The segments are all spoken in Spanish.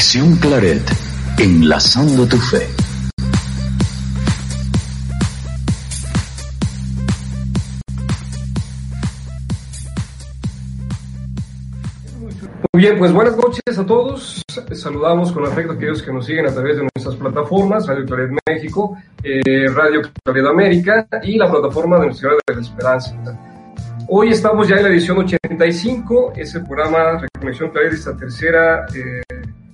Reconexión Claret, enlazando tu fe. Muy bien, pues buenas noches a todos. Saludamos con afecto a aquellos que nos siguen a través de nuestras plataformas, Radio Claret México, eh, Radio Claret América y la plataforma de Ciudad de la Esperanza. Hoy estamos ya en la edición 85, es el programa Reconexión Claret esta tercera, eh,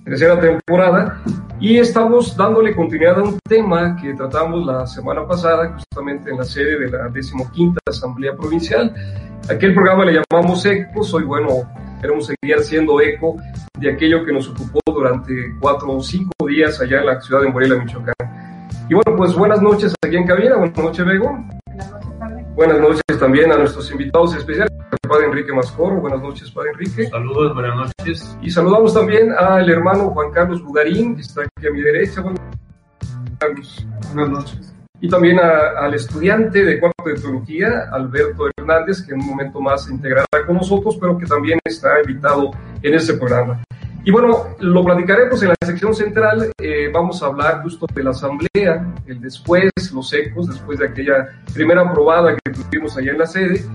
tercera temporada y estamos dándole continuidad a un tema que tratamos la semana pasada, justamente en la sede de la decimoquinta Asamblea Provincial. Aquel programa le llamamos ECO, hoy bueno, queremos seguir haciendo eco de aquello que nos ocupó durante cuatro o cinco días allá en la ciudad de Morelia, Michoacán. Y bueno, pues buenas noches aquí en cabina, buenas noches, Bego. Buenas noches también a nuestros invitados especiales, el padre Enrique Mascoro. Buenas noches, padre Enrique. Saludos, buenas noches. Y saludamos también al hermano Juan Carlos Bugarín, que está aquí a mi derecha. Buenas Carlos. Buenas noches. Y también a, al estudiante de cuarto de teología, Alberto Hernández, que en un momento más se integrará con nosotros, pero que también está invitado en este programa. Y bueno, lo platicaremos en la sección central. Eh, vamos a hablar justo de la asamblea, el después, los ecos, después de aquella primera aprobada que tuvimos allá en la sede.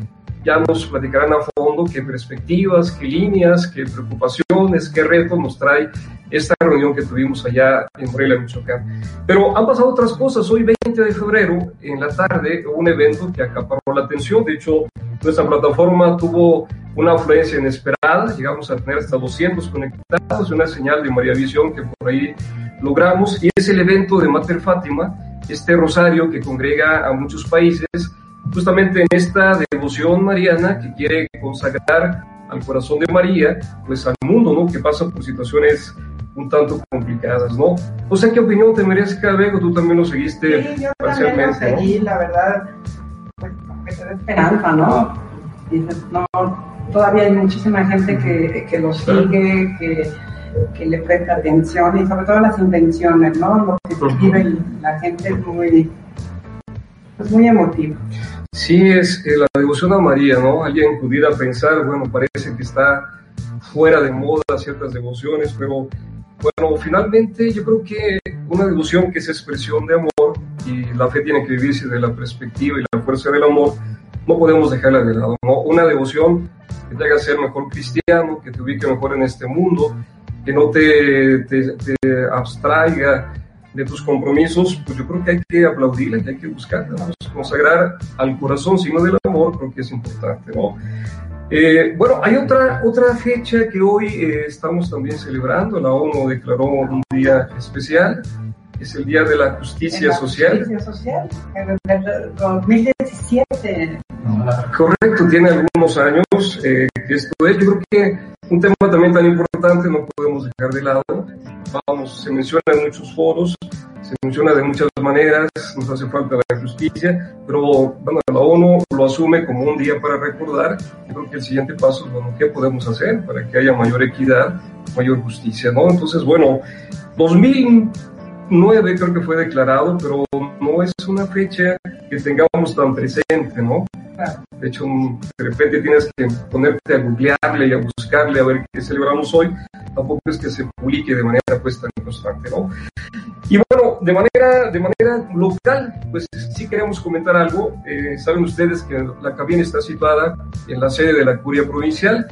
Ya nos platicarán a fondo qué perspectivas, qué líneas, qué preocupaciones, qué retos nos trae esta reunión que tuvimos allá en Morelia, Michoacán. Pero han pasado otras cosas. Hoy, 20 de febrero, en la tarde, un evento que acaparó la atención. De hecho, nuestra plataforma tuvo una afluencia inesperada. Llegamos a tener hasta 200 conectados, una señal de María Visión que por ahí logramos. Y es el evento de Mater Fátima, este rosario que congrega a muchos países justamente en esta devoción mariana que quiere consagrar al corazón de María, pues al mundo, ¿no? Que pasa por situaciones un tanto complicadas, ¿no? O sea, ¿qué opinión te merece, Vego? Tú también lo seguiste sí, yo parcialmente, lo seguí, ¿no? la verdad, pues, da esperanza, ¿no? Dices, no, todavía hay muchísima gente que, que lo sigue, que, que, le presta atención y sobre todo las intenciones, ¿no? Lo que vive la gente es muy, pues muy emotivo. Sí, es eh, la devoción a María, ¿no? Alguien pudiera pensar, bueno, parece que está fuera de moda ciertas devociones, pero bueno, finalmente yo creo que una devoción que es expresión de amor y la fe tiene que vivirse de la perspectiva y la fuerza del amor, no podemos dejarla de lado, ¿no? Una devoción que te haga ser mejor cristiano, que te ubique mejor en este mundo, que no te, te, te abstraiga de tus compromisos, pues yo creo que hay que aplaudirla, que hay que buscarla, ¿no? consagrar al corazón, sino del amor, creo que es importante, ¿no? Eh, bueno, hay otra, otra fecha que hoy eh, estamos también celebrando, la ONU declaró un día especial, es el Día de la Justicia la Social. Justicia Social, en el 2017. Correcto, tiene algunos años eh, que esto es, yo creo que un tema también tan importante no podemos dejar de lado. Vamos, se menciona en muchos foros, se menciona de muchas maneras, nos hace falta la justicia, pero bueno, la ONU lo asume como un día para recordar. Yo creo que el siguiente paso es, bueno, ¿qué podemos hacer para que haya mayor equidad, mayor justicia, ¿no? Entonces, bueno, 2009 creo que fue declarado, pero no es una fecha que tengamos tan presente, ¿no? De hecho, de repente tienes que ponerte a googlearle y a buscarle a ver qué celebramos hoy. Tampoco es que se publique de manera pues tan constante, ¿no? Y bueno, de manera, de manera local, pues sí queremos comentar algo. Eh, Saben ustedes que la cabina está situada en la sede de la Curia Provincial.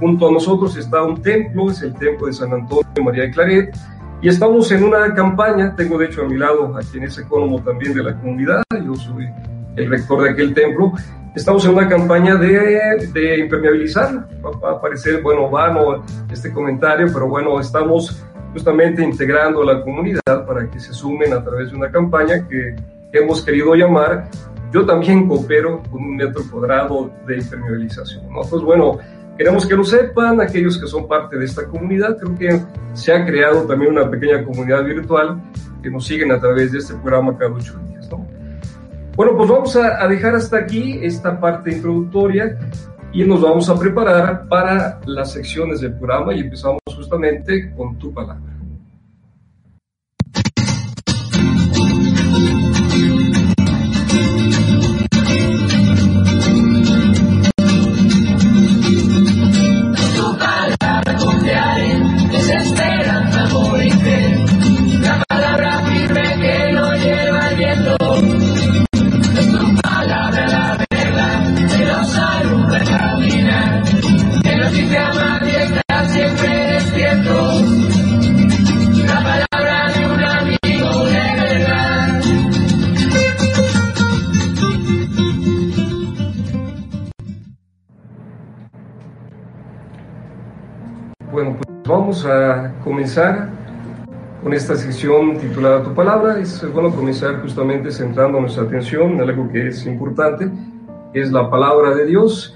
Junto a nosotros está un templo, es el templo de San Antonio María de Claret. Y estamos en una campaña, tengo de hecho a mi lado a quien es ecónomo también de la comunidad, yo soy el rector de aquel templo, estamos en una campaña de, de impermeabilizar. Va a aparecer, bueno, vano este comentario, pero bueno, estamos justamente integrando a la comunidad para que se sumen a través de una campaña que hemos querido llamar Yo también coopero con un metro cuadrado de impermeabilización. ¿no? Pues bueno, queremos que lo sepan aquellos que son parte de esta comunidad. Creo que se ha creado también una pequeña comunidad virtual que nos siguen a través de este programa cada ocho días. ¿no? Bueno, pues vamos a, a dejar hasta aquí esta parte introductoria y nos vamos a preparar para las secciones del programa y empezamos justamente con tu palabra. Vamos a comenzar con esta sección titulada Tu Palabra. Es bueno comenzar justamente centrando nuestra atención en algo que es importante, que es la palabra de Dios.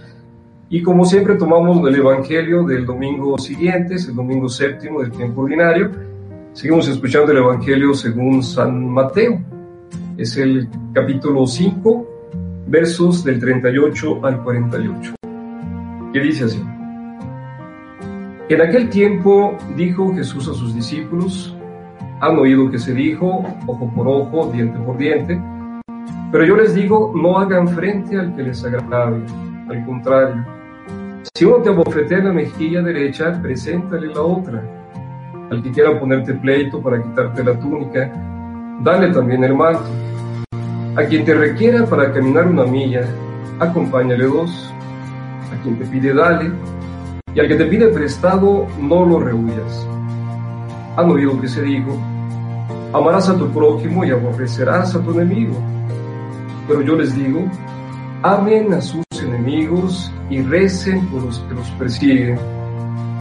Y como siempre tomamos el Evangelio del domingo siguiente, es el domingo séptimo del tiempo ordinario. Seguimos escuchando el Evangelio según San Mateo. Es el capítulo 5, versos del 38 al 48. Que dice así. En aquel tiempo dijo Jesús a sus discípulos, han oído que se dijo, ojo por ojo, diente por diente, pero yo les digo, no hagan frente al que les agrade, al contrario, si uno te abofetea la mejilla derecha, preséntale la otra. Al que quiera ponerte pleito para quitarte la túnica, dale también el manto. A quien te requiera para caminar una milla, acompáñale dos. A quien te pide, dale y al que te pide prestado, no lo rehuyas. Han oído que se dijo, amarás a tu prójimo y aborrecerás a tu enemigo. Pero yo les digo, amen a sus enemigos y recen por los que los persiguen,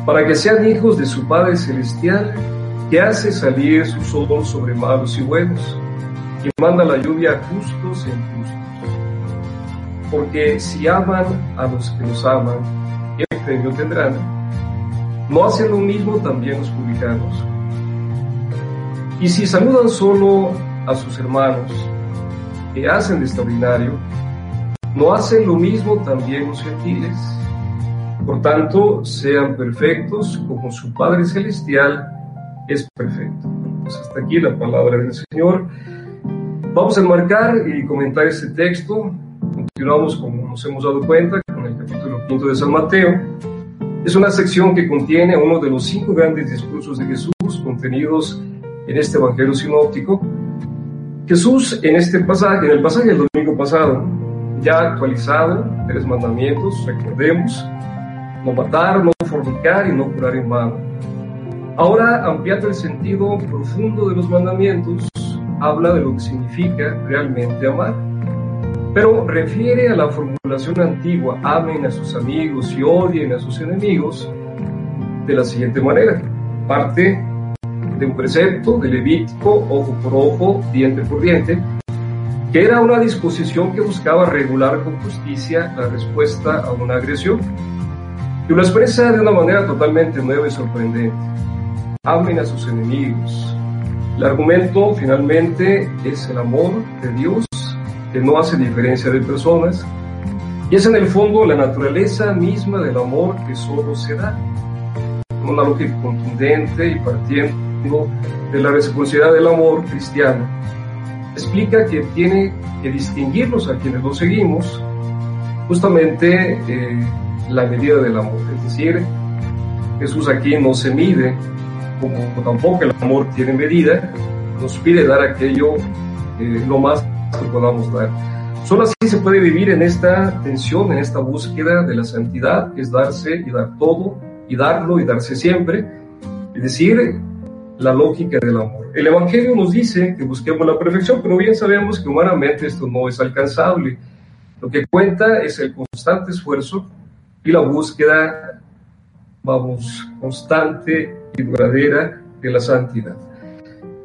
para que sean hijos de su Padre Celestial, que hace salir su sol sobre malos y buenos, y manda la lluvia a justos e injustos. Porque si aman a los que los aman, ¿qué premio tendrán? ¿No hacen lo mismo también los publicanos? Y si saludan solo a sus hermanos, ¿qué hacen de extraordinario? ¿No hacen lo mismo también los gentiles? Por tanto, sean perfectos como su Padre Celestial es perfecto. Pues hasta aquí la palabra del Señor. Vamos a enmarcar y comentar este texto. Continuamos, como nos hemos dado cuenta, quinto de San Mateo. Es una sección que contiene uno de los cinco grandes discursos de Jesús contenidos en este Evangelio sinóptico. Jesús en este pasaje, en el pasaje del domingo pasado, ya actualizado, tres mandamientos, recordemos, no matar, no fornicar y no curar en vano. Ahora, ampliando el sentido profundo de los mandamientos, habla de lo que significa realmente amar pero refiere a la formulación antigua, amen a sus amigos y odien a sus enemigos, de la siguiente manera. Parte de un precepto de Levítico, ojo por ojo, diente por diente, que era una disposición que buscaba regular con justicia la respuesta a una agresión. Y lo expresa de una manera totalmente nueva y sorprendente. Amen a sus enemigos. El argumento finalmente es el amor de Dios que no hace diferencia de personas, y es en el fondo la naturaleza misma del amor que solo se da. Una lógica contundente y partiendo de la reciprocidad del amor cristiano, explica que tiene que distinguirnos a quienes lo seguimos justamente eh, la medida del amor. Es decir, Jesús aquí no se mide, como tampoco el amor tiene medida, nos pide dar aquello eh, lo más que podamos dar. Solo así se puede vivir en esta tensión, en esta búsqueda de la santidad, que es darse y dar todo, y darlo y darse siempre, es decir, la lógica del amor. El Evangelio nos dice que busquemos la perfección, pero bien sabemos que humanamente esto no es alcanzable. Lo que cuenta es el constante esfuerzo y la búsqueda, vamos, constante y duradera de la santidad.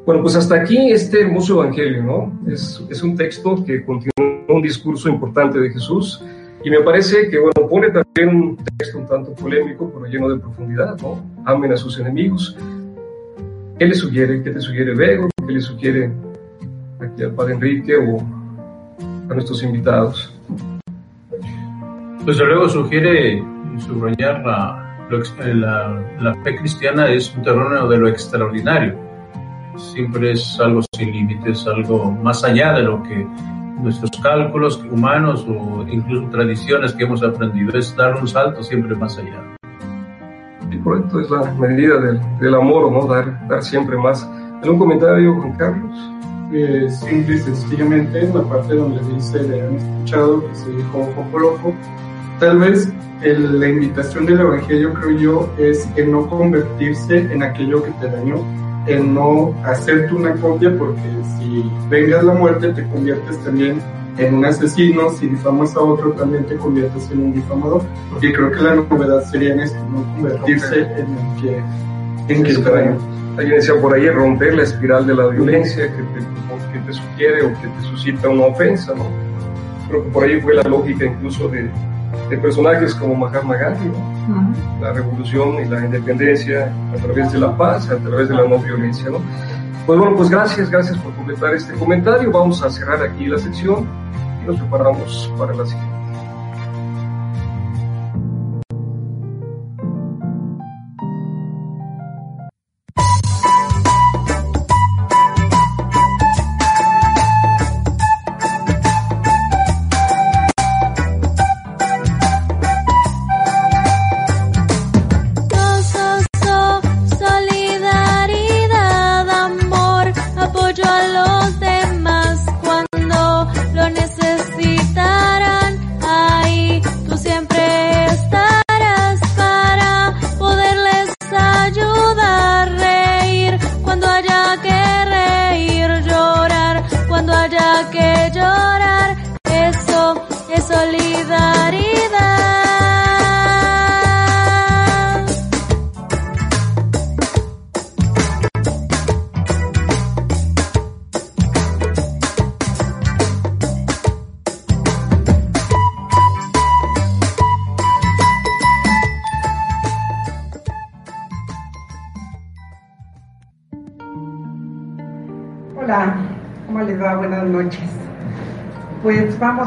Bueno, pues hasta aquí este hermoso evangelio, ¿no? Es, un texto que continúa un discurso importante de Jesús y me parece que, bueno, pone también un texto un tanto polémico, pero lleno de profundidad, ¿no? Amen a sus enemigos. ¿Qué le sugiere? ¿Qué te sugiere Vego? ¿Qué le sugiere aquí al Padre Enrique o a nuestros invitados? Pues luego sugiere subrayar la, la, la fe cristiana es un terreno de lo extraordinario siempre es algo sin límites, algo más allá de lo que nuestros cálculos humanos o incluso tradiciones que hemos aprendido, es dar un salto siempre más allá. Y correcto, es la medida del, del amor, ¿no? Dar, dar siempre más. ¿Algún comentario, Juan Carlos? Eh, simple y sencillamente, en la parte donde dice, le han escuchado que se dijo ojo por ojo, tal vez el, la invitación del Evangelio, creo yo, es en no convertirse en aquello que te dañó, en no hacerte una copia porque si vengas la muerte te conviertes también en un asesino, si difamas a otro también te conviertes en un difamador. Y creo que la novedad sería en esto, no convertirse en el que, en que trae. Alguien decía por ahí romper la espiral de la violencia que te, que te sugiere o que te suscita una ofensa, ¿no? Creo que por ahí fue la lógica incluso de, de personajes como Mahatma Gandhi, ¿no? la revolución y la independencia a través de la paz, a través de la no violencia. ¿no? Pues bueno, pues gracias, gracias por completar este comentario. Vamos a cerrar aquí la sección y nos preparamos para la siguiente.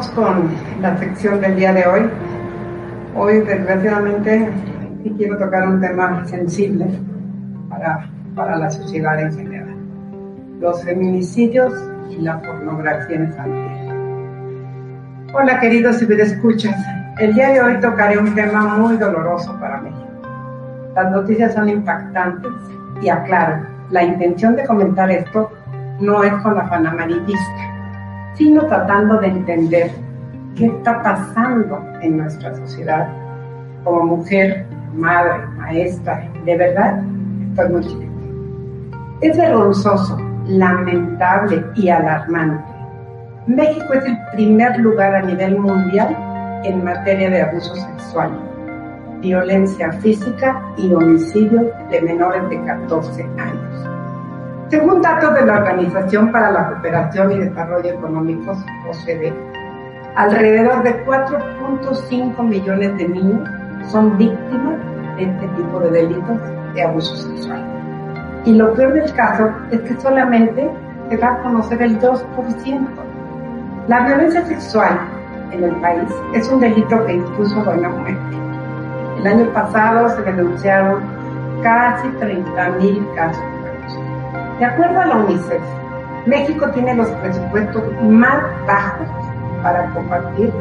Con la sección del día de hoy. Hoy, desgraciadamente, quiero tocar un tema sensible para, para la sociedad en general. Los feminicidios y la pornografía infantil. Hola, queridos escuchas. El día de hoy tocaré un tema muy doloroso para México. Las noticias son impactantes y aclaro, la intención de comentar esto no es con la fan amarillista sino tratando de entender qué está pasando en nuestra sociedad. Como mujer, madre, maestra, de verdad, estoy muy triste. Es vergonzoso, lamentable y alarmante. México es el primer lugar a nivel mundial en materia de abuso sexual, violencia física y homicidio de menores de 14 años. Según datos de la Organización para la Cooperación y Desarrollo Económicos, OCDE, alrededor de 4.5 millones de niños son víctimas de este tipo de delitos de abuso sexual. Y lo peor del caso es que solamente se va a conocer el 2%. La violencia sexual en el país es un delito que incluso da muerte. El año pasado se denunciaron casi 30.000 casos de acuerdo a la UNICEF, México tiene los presupuestos más bajos para combatir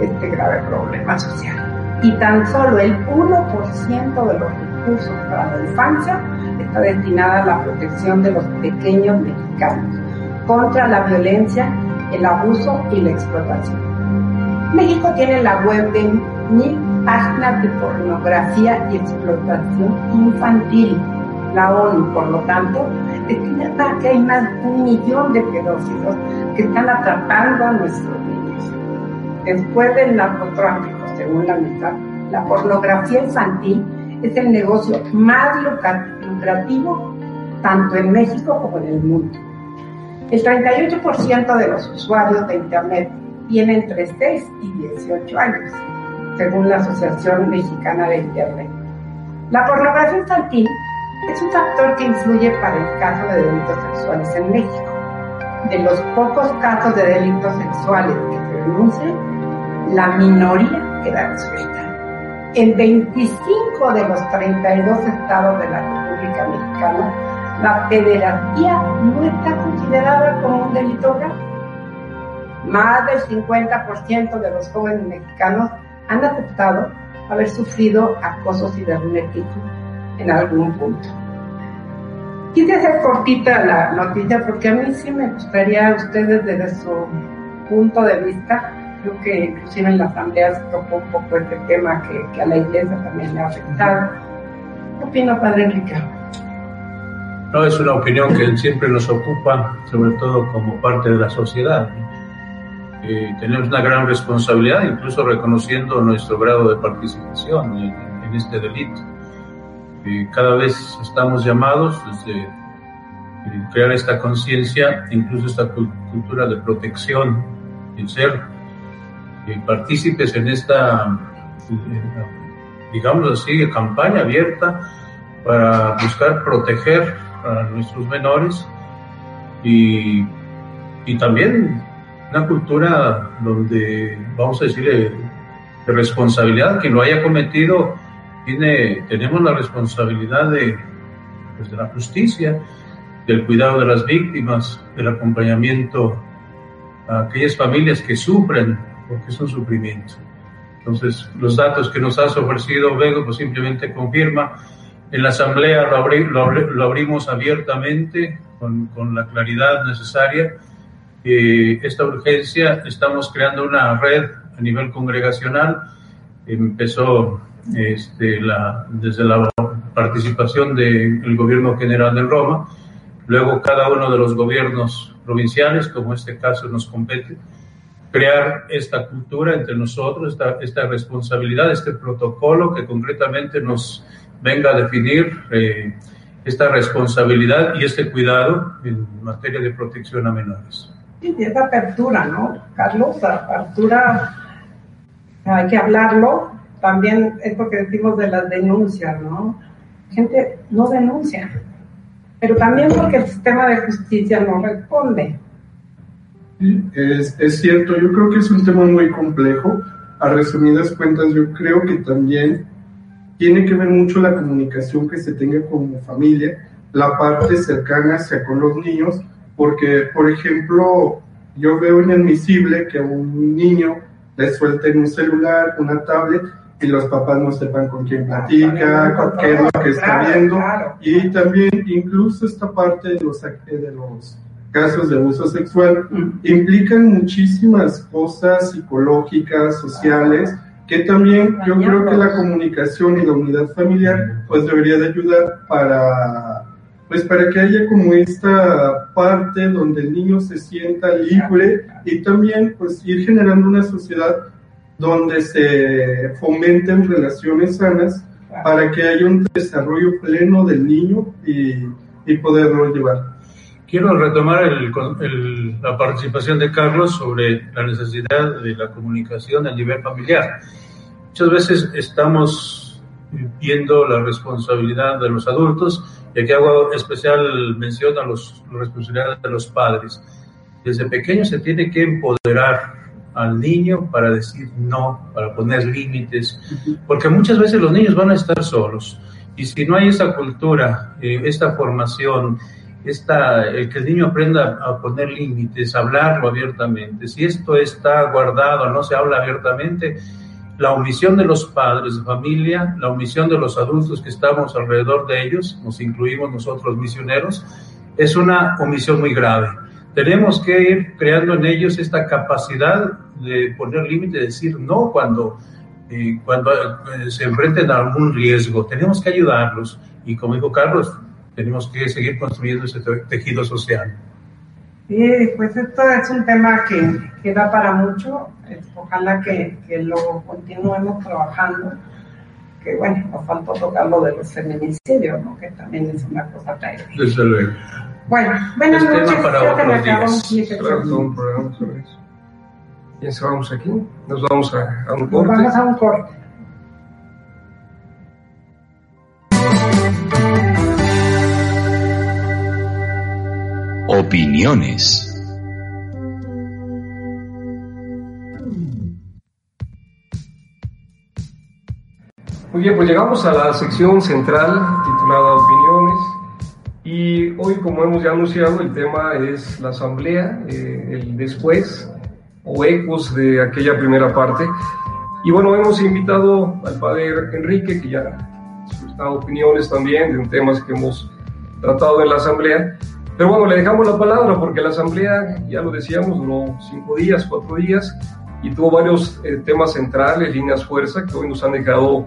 este grave problema social. Y tan solo el 1% de los recursos para la infancia está destinada a la protección de los pequeños mexicanos contra la violencia, el abuso y la explotación. México tiene la web de mil páginas de pornografía y explotación infantil. La ONU, por lo tanto, estima que hay más de un millón de pedófilos que están atrapando a nuestros niños. Después del narcotráfico, según la mitad, la pornografía infantil es el negocio más lucrativo tanto en México como en el mundo. El 38% de los usuarios de Internet tienen entre 6 y 18 años, según la Asociación Mexicana de Internet. La pornografía infantil es un factor que influye para el caso de delitos sexuales en México. De los pocos casos de delitos sexuales que se denuncian, la minoría queda resuelta. En 25 de los 32 estados de la República Mexicana, la pederastía no está considerada como un delito grave. Más del 50% de los jóvenes mexicanos han aceptado haber sufrido acoso cibernético en algún punto. Quise hacer cortita la noticia porque a mí sí me gustaría a ustedes desde su punto de vista, creo que inclusive en la asamblea se tocó un poco este tema que, a la iglesia también le ha afectado. ¿Qué opina Padre Enrique? No, es una opinión que siempre nos ocupa, sobre todo como parte de la sociedad. eh, tenemos una gran responsabilidad, incluso reconociendo nuestro grado de participación en, este delito. Eh, cada vez estamos llamados desde eh, crear esta conciencia, incluso esta cultura de protección, en ser partícipes en esta, digamos así, campaña abierta para buscar proteger a nuestros menores y, y también una cultura donde, vamos a decir, de, responsabilidad, quien lo haya cometido, tiene, tenemos la responsabilidad de, pues, de la justicia, del cuidado de las víctimas, del acompañamiento a aquellas familias que sufren, porque es un sufrimiento. Entonces, los datos que nos has ofrecido, Vego, pues simplemente confirma. En la Asamblea lo, lo, abrimos abiertamente, con, con la claridad necesaria esta urgencia, estamos creando una red a nivel congregacional. Empezó este, la, desde la participación del gobierno general de Roma, luego cada uno de los gobiernos provinciales, como este caso nos compete, crear esta cultura entre nosotros, esta, esta responsabilidad, este protocolo que concretamente nos venga a definir eh, esta responsabilidad y este cuidado en materia de protección a menores. Sí, esa apertura, ¿no? Carlos, apertura, hay que hablarlo. También es porque decimos de las denuncias, ¿no? Gente no denuncia, pero también porque el sistema de justicia no responde. Es, cierto, yo creo que es un tema muy complejo. A resumidas cuentas, yo creo que también tiene que ver mucho la comunicación que se tenga como familia, la parte cercana hacia con los niños, porque, por ejemplo, yo veo inadmisible que a un niño le suelten un celular, una tablet, y los papás no sepan con quién platica, qué es lo que está viendo. Y también incluso esta parte de los, de los casos de abuso sexual mm. implican muchísimas cosas psicológicas, sociales, que también yo creo que la comunicación y la unidad familiar pues debería de ayudar para pues para que haya como esta parte donde el niño se sienta libre y también pues ir generando una sociedad donde se fomenten relaciones sanas para que haya un desarrollo pleno del niño y, y poderlo llevar. Quiero retomar la participación de Carlos sobre la necesidad de la comunicación a nivel familiar. Muchas veces estamos viendo la responsabilidad de los adultos y aquí hago especial mención a los, la responsabilidad de los padres. Desde pequeño se tiene que empoderar al niño para decir no, para poner límites, porque muchas veces los niños van a estar solos. Y si no hay esa cultura, eh, esta formación, esta, el que el niño aprenda a poner límites, hablarlo abiertamente, si esto está guardado, no se habla abiertamente, la omisión de los padres de familia, la omisión de los adultos que estamos alrededor de ellos, nos incluimos nosotros misioneros, es una omisión muy grave. Tenemos que ir creando en ellos esta capacidad de poner límite, de decir no cuando, eh, cuando eh, se enfrenten a algún riesgo. Tenemos que ayudarlos y como dijo Carlos, tenemos que seguir construyendo ese tejido social. Sí, pues esto es un tema que, que da para mucho. Ojalá que, que, lo continuemos trabajando. Que bueno, nos faltó tocar lo de los feminicidios, ¿no? que también es una cosa terrible. Desde luego. Bueno, buenas es noches. Tema para otros días. Claro, un programa sobre eso. ¿Quién se vamos aquí? Nos vamos a, a un corte. Nos vamos a un corte. Opiniones. Muy bien, pues llegamos a la sección central titulada Opiniones. Y hoy, como hemos ya anunciado, el tema es la asamblea, eh, el después o ecos de aquella primera parte. Y bueno, hemos invitado al padre Enrique, que ya dado opiniones también de temas que hemos tratado en la asamblea. Pero bueno, le dejamos la palabra porque la asamblea, ya lo decíamos, duró cinco días, cuatro días y tuvo varios eh, temas centrales, líneas fuerza, que hoy nos han dejado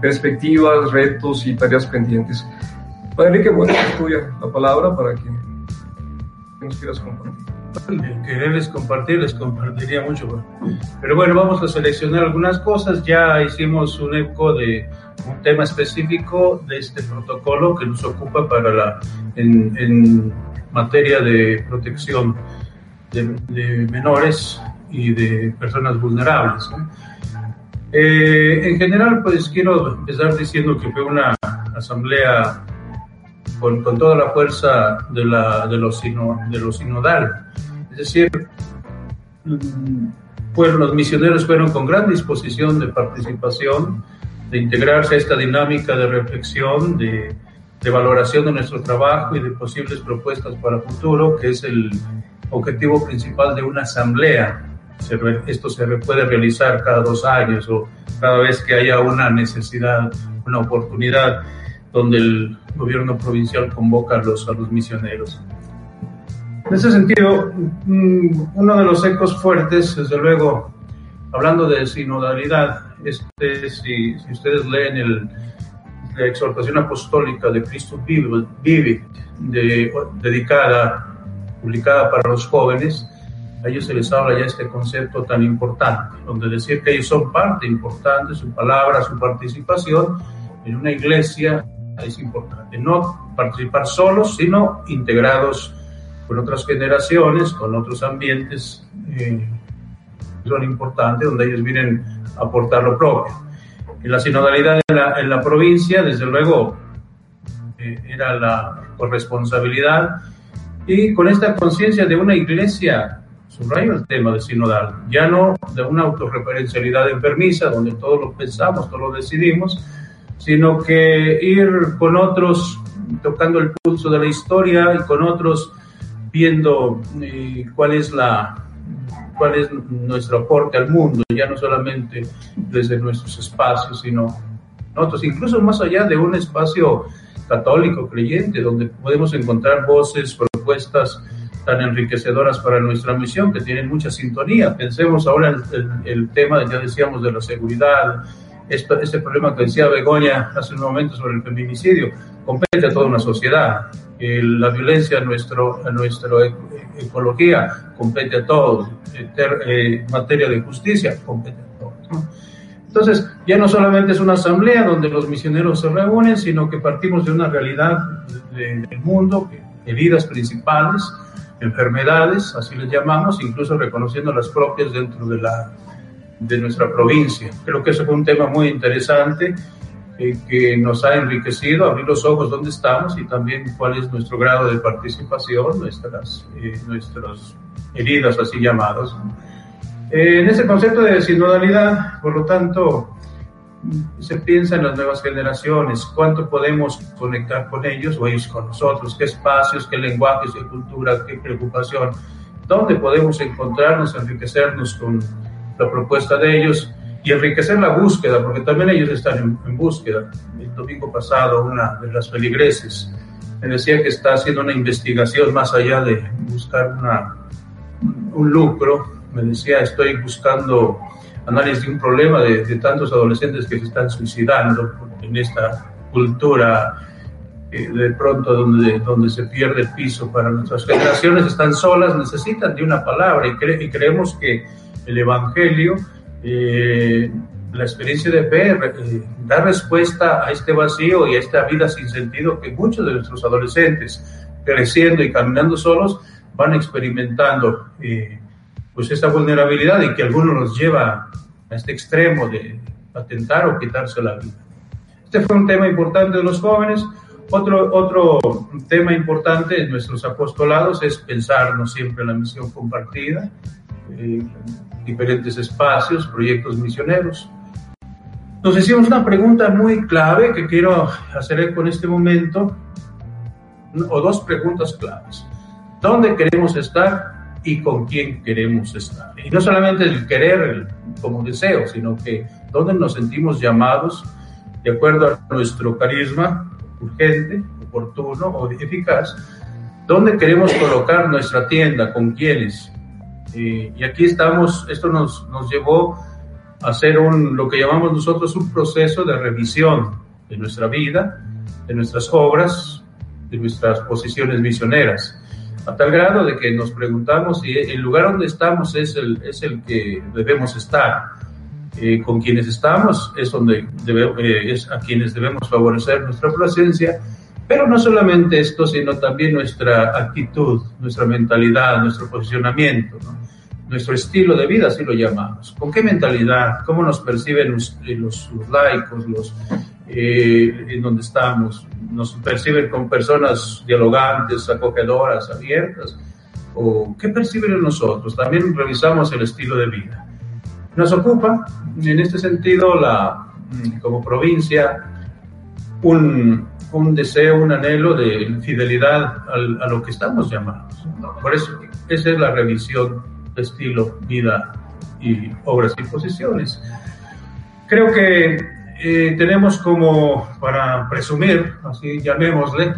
perspectivas, retos y tareas pendientes. Padre Enrique, bueno, estudia la palabra para que nos quieras compartir. Quererles compartir, les compartiría mucho. Pero bueno, vamos a seleccionar algunas cosas. Ya hicimos un eco de un tema específico de este protocolo que nos ocupa para la, en, materia de protección de, de, menores y de personas vulnerables. Eh, en general, pues quiero empezar diciendo que fue una asamblea con, con toda la fuerza de, la, de, lo sino, de lo sinodal. Es decir, pues los misioneros fueron con gran disposición de participación, de integrarse a esta dinámica de reflexión, de, de valoración de nuestro trabajo y de posibles propuestas para el futuro, que es el objetivo principal de una asamblea. Esto se puede realizar cada dos años o cada vez que haya una necesidad, una oportunidad donde el gobierno provincial convoca a los, a los misioneros. En ese sentido, mm, uno de los ecos fuertes, desde luego, hablando de sinodalidad, este, si, si ustedes leen el, la exhortación apostólica de Cristo Vive, de, dedicada, publicada para los jóvenes, a ellos se les habla ya este concepto tan importante, donde decir que ellos son parte importante, su palabra, su participación en una iglesia es importante. No participar solos, sino integrados con otras generaciones, con otros ambientes, eh, son importantes, donde ellos vienen a aportar lo propio. Y la sinodalidad en la, en la provincia, desde luego, eh, era la corresponsabilidad y con esta conciencia de una iglesia, subrayo el tema de sinodal, ya no de una autorreferencialidad enfermiza, donde todos lo pensamos, todos lo decidimos, sino que ir con otros tocando el pulso de la historia y con otros viendo eh, cuál es la cuál es nuestro aporte al mundo, ya no solamente desde nuestros espacios, sino nosotros, incluso más allá de un espacio católico, creyente, donde podemos encontrar voces, propuestas tan enriquecedoras para nuestra misión, que tienen mucha sintonía. Pensemos ahora en el, el tema, ya decíamos, de la seguridad, esto, este problema que decía Begoña hace un momento sobre el feminicidio, compete a toda una sociedad. La violencia a, nuestro, nuestra ecología compete a todos. Eh, materia de justicia compete a todos. ¿no? Entonces, ya no solamente es una asamblea donde los misioneros se reúnen, sino que partimos de una realidad de, del mundo, heridas principales, enfermedades, así les llamamos, incluso reconociendo las propias dentro de la de nuestra provincia. Creo que eso fue un tema muy interesante eh, que nos ha enriquecido, abrir los ojos dónde estamos y también cuál es nuestro grado de participación, nuestras, eh, nuestras heridas así llamadas. Eh, en ese concepto de sinodalidad, por lo tanto, se piensa en las nuevas generaciones, cuánto podemos conectar con ellos o ellos con nosotros, qué espacios, qué lenguajes, qué cultura, qué preocupación, dónde podemos encontrarnos, enriquecernos con la propuesta de ellos y enriquecer la búsqueda, porque también ellos están en, en búsqueda. El domingo pasado una de las feligreses me decía que está haciendo una investigación más allá de buscar una, un lucro, me decía estoy buscando análisis de un problema de, de tantos adolescentes que se están suicidando en esta cultura eh, de pronto donde, donde se pierde el piso para nuestras generaciones, están solas, necesitan de una palabra y, cre y creemos que el Evangelio, eh, la experiencia de fe, eh, da respuesta a este vacío y a esta vida sin sentido que muchos de nuestros adolescentes, creciendo y caminando solos, van experimentando eh, pues esta vulnerabilidad y que algunos los lleva a este extremo de atentar o quitarse la vida. Este fue un tema importante de los jóvenes. Otro, otro tema importante en nuestros apostolados es pensarnos siempre en la misión compartida, eh, diferentes espacios, proyectos misioneros. Nos hicimos una pregunta muy clave que quiero hacer con este momento, o dos preguntas claves. ¿Dónde queremos estar y con quién queremos estar? Y no solamente el querer como deseo, sino que dónde nos sentimos llamados de acuerdo a nuestro carisma urgente, oportuno o eficaz, dónde queremos colocar nuestra tienda, con quiénes, eh, y aquí estamos, esto nos, nos llevó a hacer un, lo que llamamos nosotros un proceso de revisión de nuestra vida, de nuestras obras, de nuestras posiciones misioneras. a tal grado de que nos preguntamos si el lugar donde estamos es el, es el que debemos estar. Eh, con quienes estamos es donde debe, es a quienes debemos favorecer nuestra presencia, pero no solamente esto, sino también nuestra actitud, nuestra mentalidad, nuestro posicionamiento, nuestro estilo de vida, así lo llamamos. ¿Con qué mentalidad? ¿Cómo nos perciben los, los, laicos, los, eh, en donde estamos? ¿Nos perciben con personas dialogantes, acogedoras, abiertas? ¿O qué perciben en nosotros? También revisamos el estilo de vida. Nos ocupa, en este sentido, la, como provincia, un, un deseo, un anhelo de fidelidad a lo que estamos llamados. Por eso, esa es la revisión de estilo, vida y obras y posiciones. Creo que eh, tenemos como, para presumir, así llamémosle,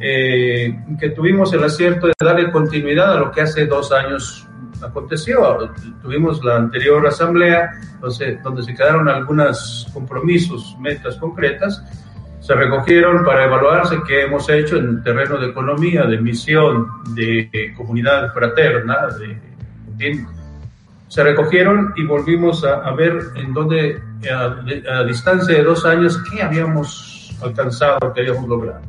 eh, que tuvimos el acierto de darle continuidad a lo que hace dos años aconteció. Tuvimos la anterior asamblea, entonces, donde se quedaron algunos compromisos, metas concretas, se recogieron para evaluarse qué hemos hecho en terreno de economía, de misión, de comunidad fraterna, de, se recogieron y volvimos a, ver en dónde, a, distancia de dos años, qué habíamos alcanzado, qué habíamos logrado.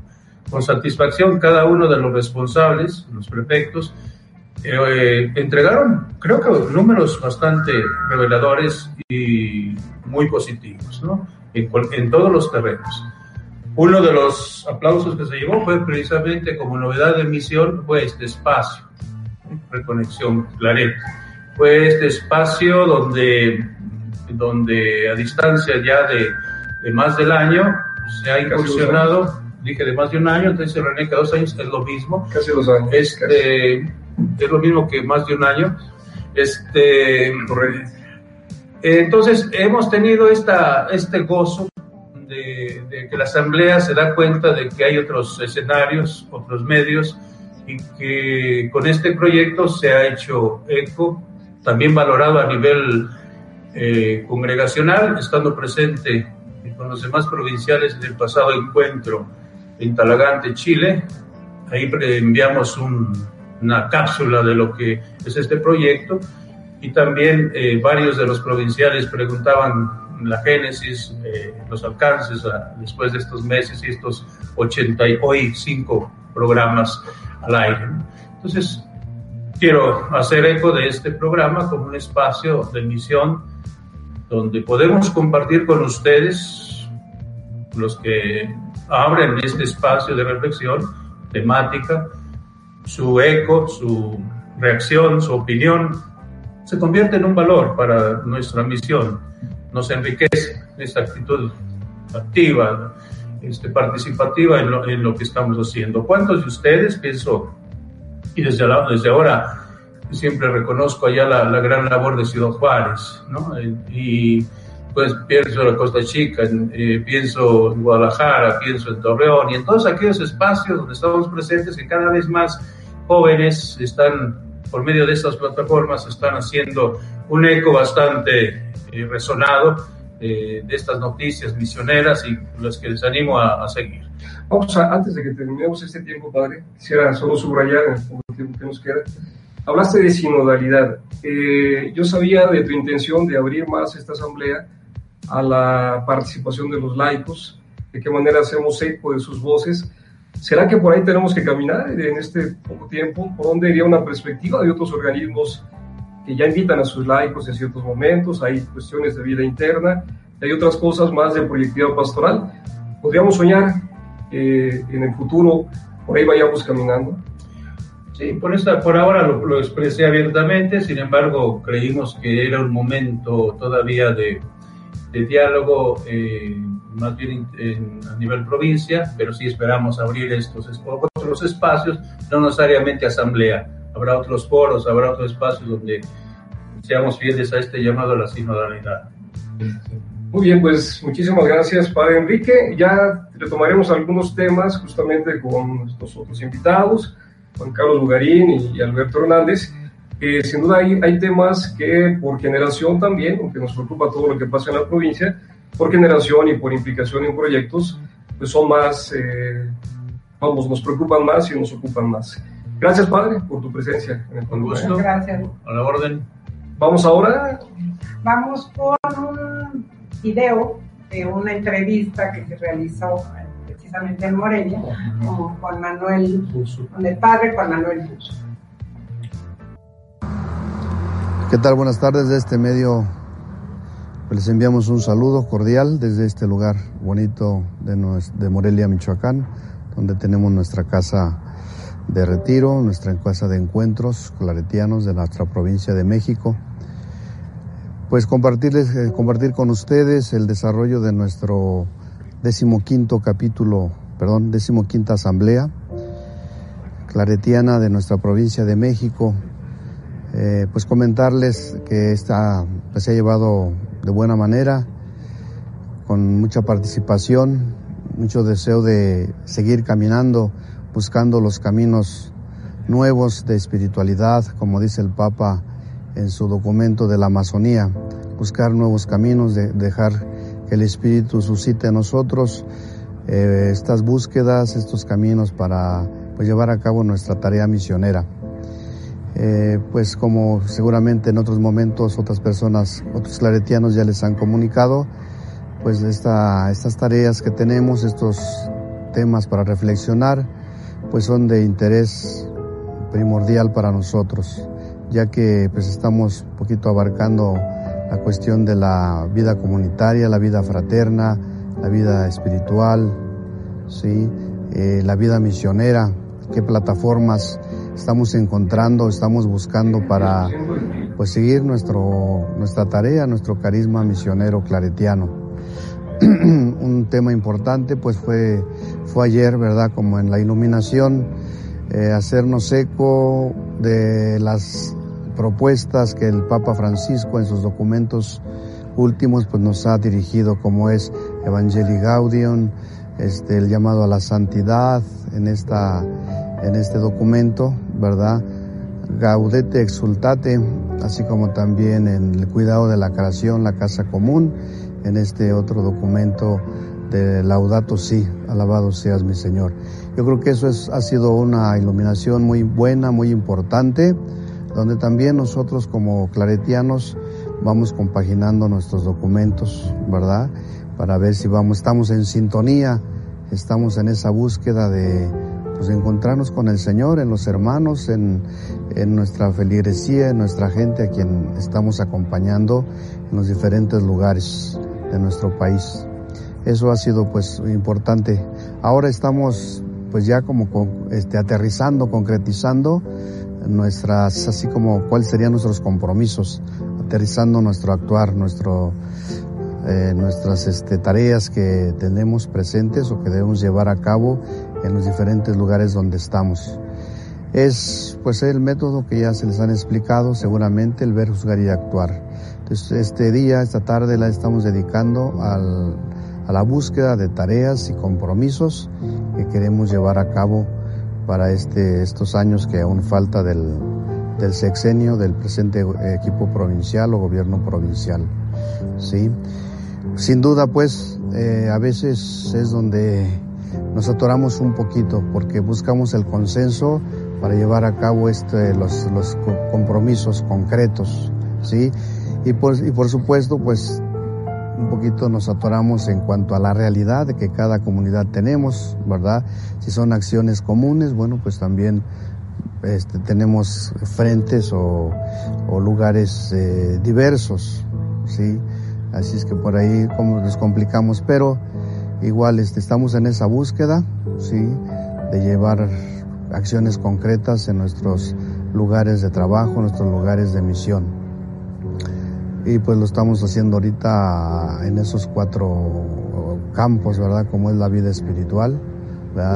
Con satisfacción, cada uno de los responsables, los prefectos, eh, entregaron, creo que números bastante reveladores y muy positivos, ¿no? En, en, todos los terrenos. Uno de los aplausos que se llevó fue precisamente como novedad de misión, fue este espacio, Reconexión Claret. Fue este espacio donde, donde a distancia ya de, de más del año se ha incursionado, dije de más de un año, entonces René que dos años es lo mismo. Casi dos años. Este, es lo mismo que más de un año. Este, entonces, hemos tenido esta, este gozo de, que la Asamblea se da cuenta de que hay otros escenarios, otros medios, y que con este proyecto se ha hecho eco, también valorado a nivel eh, congregacional, estando presente con los demás provinciales del pasado encuentro en Talagante, Chile. Ahí enviamos un, una cápsula de lo que es este proyecto y también eh, varios de los provinciales preguntaban la génesis, eh, los alcances después de estos meses y estos 85 programas al aire. Entonces, quiero hacer eco de este programa como un espacio de misión donde podemos compartir con ustedes, los que abren este espacio de reflexión temática, su eco, su reacción, su opinión, se convierte en un valor para nuestra misión. Nos enriquece esta actitud activa, este, participativa en lo, en lo, que estamos haciendo. ¿Cuántos de ustedes, pienso, y desde, desde ahora siempre reconozco allá la, la, gran labor de Ciudad Juárez, ¿no? Y pues pienso en la Costa Chica, eh, pienso en Guadalajara, pienso en Torreón y en todos aquellos espacios donde estamos presentes que cada vez más jóvenes están, por medio de estas plataformas, están haciendo un eco bastante eh, resonado eh, de estas noticias misioneras y las que les animo a, seguir. Vamos a, antes de que terminemos este tiempo, padre, quisiera solo subrayar en el tiempo que nos queda. Hablaste de sinodalidad. Eh, yo sabía de tu intención de abrir más esta asamblea a la participación de los laicos, de qué manera hacemos eco de sus voces ¿Será que por ahí tenemos que caminar en este poco tiempo? ¿Por dónde iría una perspectiva de otros organismos que ya invitan a sus laicos en ciertos momentos? Hay cuestiones de vida interna, hay otras cosas más de proyectividad pastoral. ¿Podríamos soñar eh, en el futuro por ahí vayamos caminando? Sí, por, esta, por ahora lo, lo, expresé abiertamente, sin embargo creímos que era un momento todavía de, de diálogo. Eh, más bien a nivel provincia, pero sí esperamos abrir estos otros espacios, no necesariamente asamblea. Habrá otros foros, habrá otros espacios donde seamos fieles a este llamado a la sinodalidad. Muy bien, pues muchísimas gracias, Padre Enrique. Ya retomaremos algunos temas justamente con nuestros otros invitados, Juan Carlos Lugarín y Alberto Hernández. Eh, sin duda hay, hay temas que por generación también, aunque nos preocupa todo lo que pasa en la provincia, por generación y por implicación en proyectos, pues son más, eh, vamos, nos preocupan más y nos ocupan más. Gracias, Padre, por tu presencia en el Con gusto. Gracias. A la orden. Vamos ahora. Vamos con un video de una entrevista que se realizó eh, precisamente en Morelia con Juan Manuel, con el padre Juan Manuel Buzo. ¿Qué tal? Buenas tardes de este medio. Les enviamos un saludo cordial desde este lugar bonito de, de Morelia, Michoacán, donde tenemos nuestra casa de retiro, nuestra casa de encuentros claretianos de nuestra provincia de México. Pues compartirles, eh, compartir con ustedes el desarrollo de nuestro decimoquinto capítulo, perdón, decimoquinta asamblea claretiana de nuestra provincia de México, eh, pues comentarles que esta pues, se ha llevado de buena manera, con mucha participación, mucho deseo de seguir caminando, buscando los caminos nuevos de espiritualidad, como dice el Papa en su documento de la Amazonía, buscar nuevos caminos, de dejar que el Espíritu suscite en nosotros eh, estas búsquedas, estos caminos para pues, llevar a cabo nuestra tarea misionera. Eh, pues como seguramente en otros momentos otras personas, otros claretianos ya les han comunicado, pues esta, estas tareas que tenemos, estos temas para reflexionar, pues son de interés primordial para nosotros, ya que pues estamos un poquito abarcando la cuestión de la vida comunitaria, la vida fraterna, la vida espiritual, sí, eh, la vida misionera, qué plataformas estamos encontrando, estamos buscando para pues seguir nuestro, nuestra tarea, nuestro carisma misionero claretiano. Un tema importante pues fue, fue ayer, ¿verdad? Como en la iluminación, eh, hacernos eco de las propuestas que el Papa Francisco en sus documentos últimos pues nos ha dirigido como es Evangelii Gaudium, este, el llamado a la santidad en esta en este documento, ¿verdad? Gaudete exultate, así como también en el cuidado de la creación, la casa común, en este otro documento de Laudato Si, alabado seas mi Señor. Yo creo que eso es, ha sido una iluminación muy buena, muy importante, donde también nosotros como claretianos vamos compaginando nuestros documentos, ¿verdad? Para ver si vamos, estamos en sintonía, estamos en esa búsqueda de pues encontrarnos con el Señor, en los hermanos, en, en, nuestra feligresía, en nuestra gente a quien estamos acompañando en los diferentes lugares de nuestro país. Eso ha sido pues importante. Ahora estamos pues ya como este, aterrizando, concretizando nuestras, así como cuáles serían nuestros compromisos, aterrizando nuestro actuar, nuestro, eh, nuestras este, tareas que tenemos presentes o que debemos llevar a cabo en los diferentes lugares donde estamos. Es pues el método que ya se les han explicado, seguramente el ver, juzgar y actuar. Entonces este día, esta tarde la estamos dedicando al, a la búsqueda de tareas y compromisos que queremos llevar a cabo para este, estos años que aún falta del, del sexenio del presente equipo provincial o gobierno provincial. ¿sí? Sin duda, pues, eh, a veces es donde nos atoramos un poquito porque buscamos el consenso para llevar a cabo este, los, los compromisos concretos, ¿sí? Y por, y por supuesto, pues, un poquito nos atoramos en cuanto a la realidad de que cada comunidad tenemos, ¿verdad? Si son acciones comunes, bueno, pues también este, tenemos frentes o, lugares eh, diversos, ¿sí? Así es que por ahí como nos complicamos, pero igual este, estamos en esa búsqueda, ¿sí? De llevar acciones concretas en nuestros lugares de trabajo, nuestros lugares de misión. Y pues lo estamos haciendo ahorita en esos cuatro campos, ¿verdad? Como es la vida espiritual.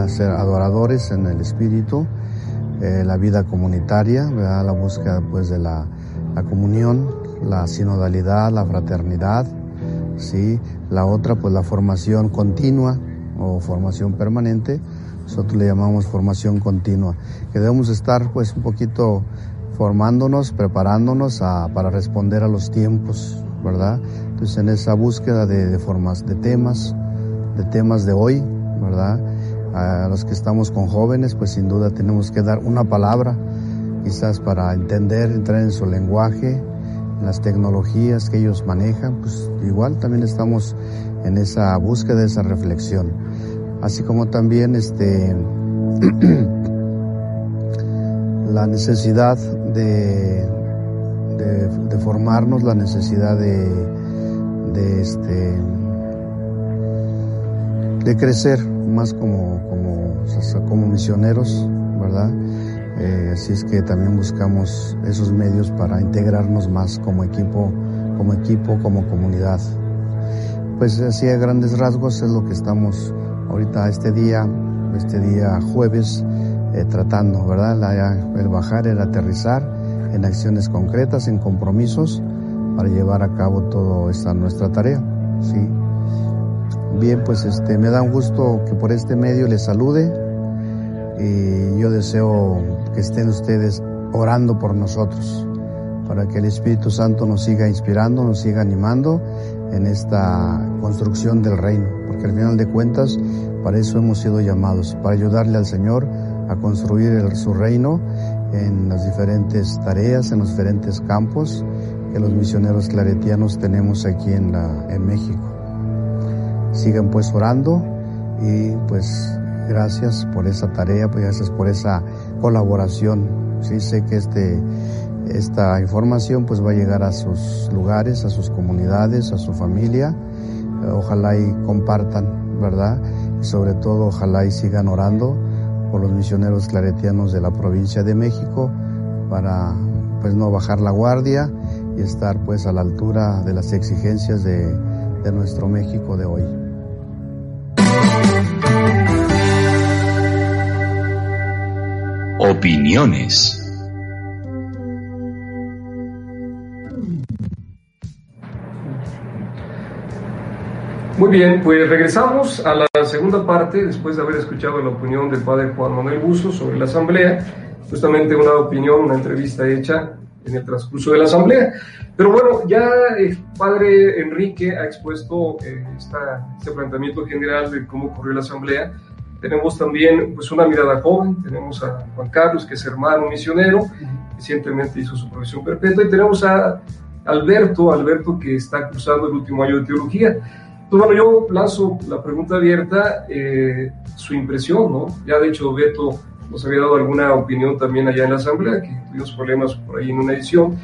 Ser adoradores en el espíritu, eh, la vida comunitaria. La búsqueda pues de la, la comunión, la sinodalidad, la fraternidad, ¿sí? La otra, pues la formación continua o formación permanente, nosotros le llamamos formación continua, que debemos estar pues un poquito formándonos, preparándonos a, para responder a los tiempos, ¿verdad? Entonces en esa búsqueda de, de formas, de temas, de temas de hoy, ¿verdad? A los que estamos con jóvenes, pues sin duda tenemos que dar una palabra, quizás para entender, entrar en su lenguaje, en las tecnologías que ellos manejan, pues igual también estamos en esa búsqueda, esa reflexión. Así como también este, la necesidad de, formarnos, la necesidad de, este, de crecer más como, como misioneros, ¿verdad? Eh, así es que también buscamos esos medios para integrarnos más como equipo, como equipo, como comunidad. Pues así a grandes rasgos es lo que estamos ahorita este día, este día jueves, eh, tratando, ¿verdad? el bajar, el aterrizar en acciones concretas, en compromisos para llevar a cabo toda esta nuestra tarea, ¿sí? Bien, pues este, me da un gusto que por este medio les salude y yo deseo que estén ustedes orando por nosotros, para que el Espíritu Santo nos siga inspirando, nos siga animando en esta construcción del reino, porque al final de cuentas para eso hemos sido llamados, para ayudarle al Señor a construir su reino en las diferentes tareas, en los diferentes campos que los misioneros claretianos tenemos aquí en, México. Sigan pues orando y pues gracias por esa tarea, pues gracias por esa colaboración. Sí sé que este, esta información pues va a llegar a sus lugares, a sus comunidades, a su familia. Ojalá y compartan, ¿verdad? Y sobre todo ojalá y sigan orando por los misioneros claretianos de la provincia de México para pues no bajar la guardia y estar pues a la altura de las exigencias de, de nuestro México de hoy. Opiniones. Muy bien, pues regresamos a la segunda parte después de haber escuchado la opinión del padre Juan Manuel Buzo sobre la asamblea, justamente una opinión, una entrevista hecha en el transcurso de la asamblea. Pero bueno, ya el padre Enrique ha expuesto eh, este planteamiento general de cómo ocurrió la asamblea tenemos también pues, una mirada joven, tenemos a Juan Carlos, que es hermano misionero, recientemente hizo su profesión perpetua, y tenemos a Alberto, Alberto que está cursando el último año de teología. Entonces, bueno, yo lanzo la pregunta abierta, eh, su impresión, ¿no? Ya de hecho Beto nos había dado alguna opinión también allá en la asamblea, que tuvimos problemas por ahí en una edición,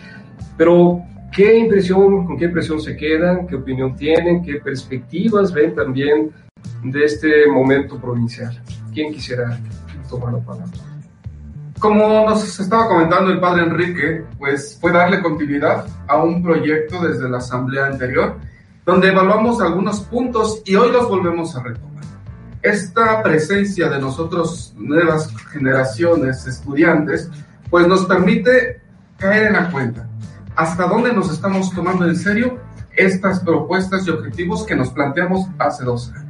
pero ¿qué impresión, con qué impresión se quedan? ¿Qué opinión tienen? ¿Qué perspectivas ven también? De este momento provincial. ¿Quién quisiera tomar la palabra? Como nos estaba comentando el padre Enrique, pues fue darle continuidad a un proyecto desde la asamblea anterior, donde evaluamos algunos puntos y hoy los volvemos a retomar. Esta presencia de nosotros, nuevas generaciones, estudiantes, pues nos permite caer en la cuenta hasta dónde nos estamos tomando en serio estas propuestas y objetivos que nos planteamos hace dos años.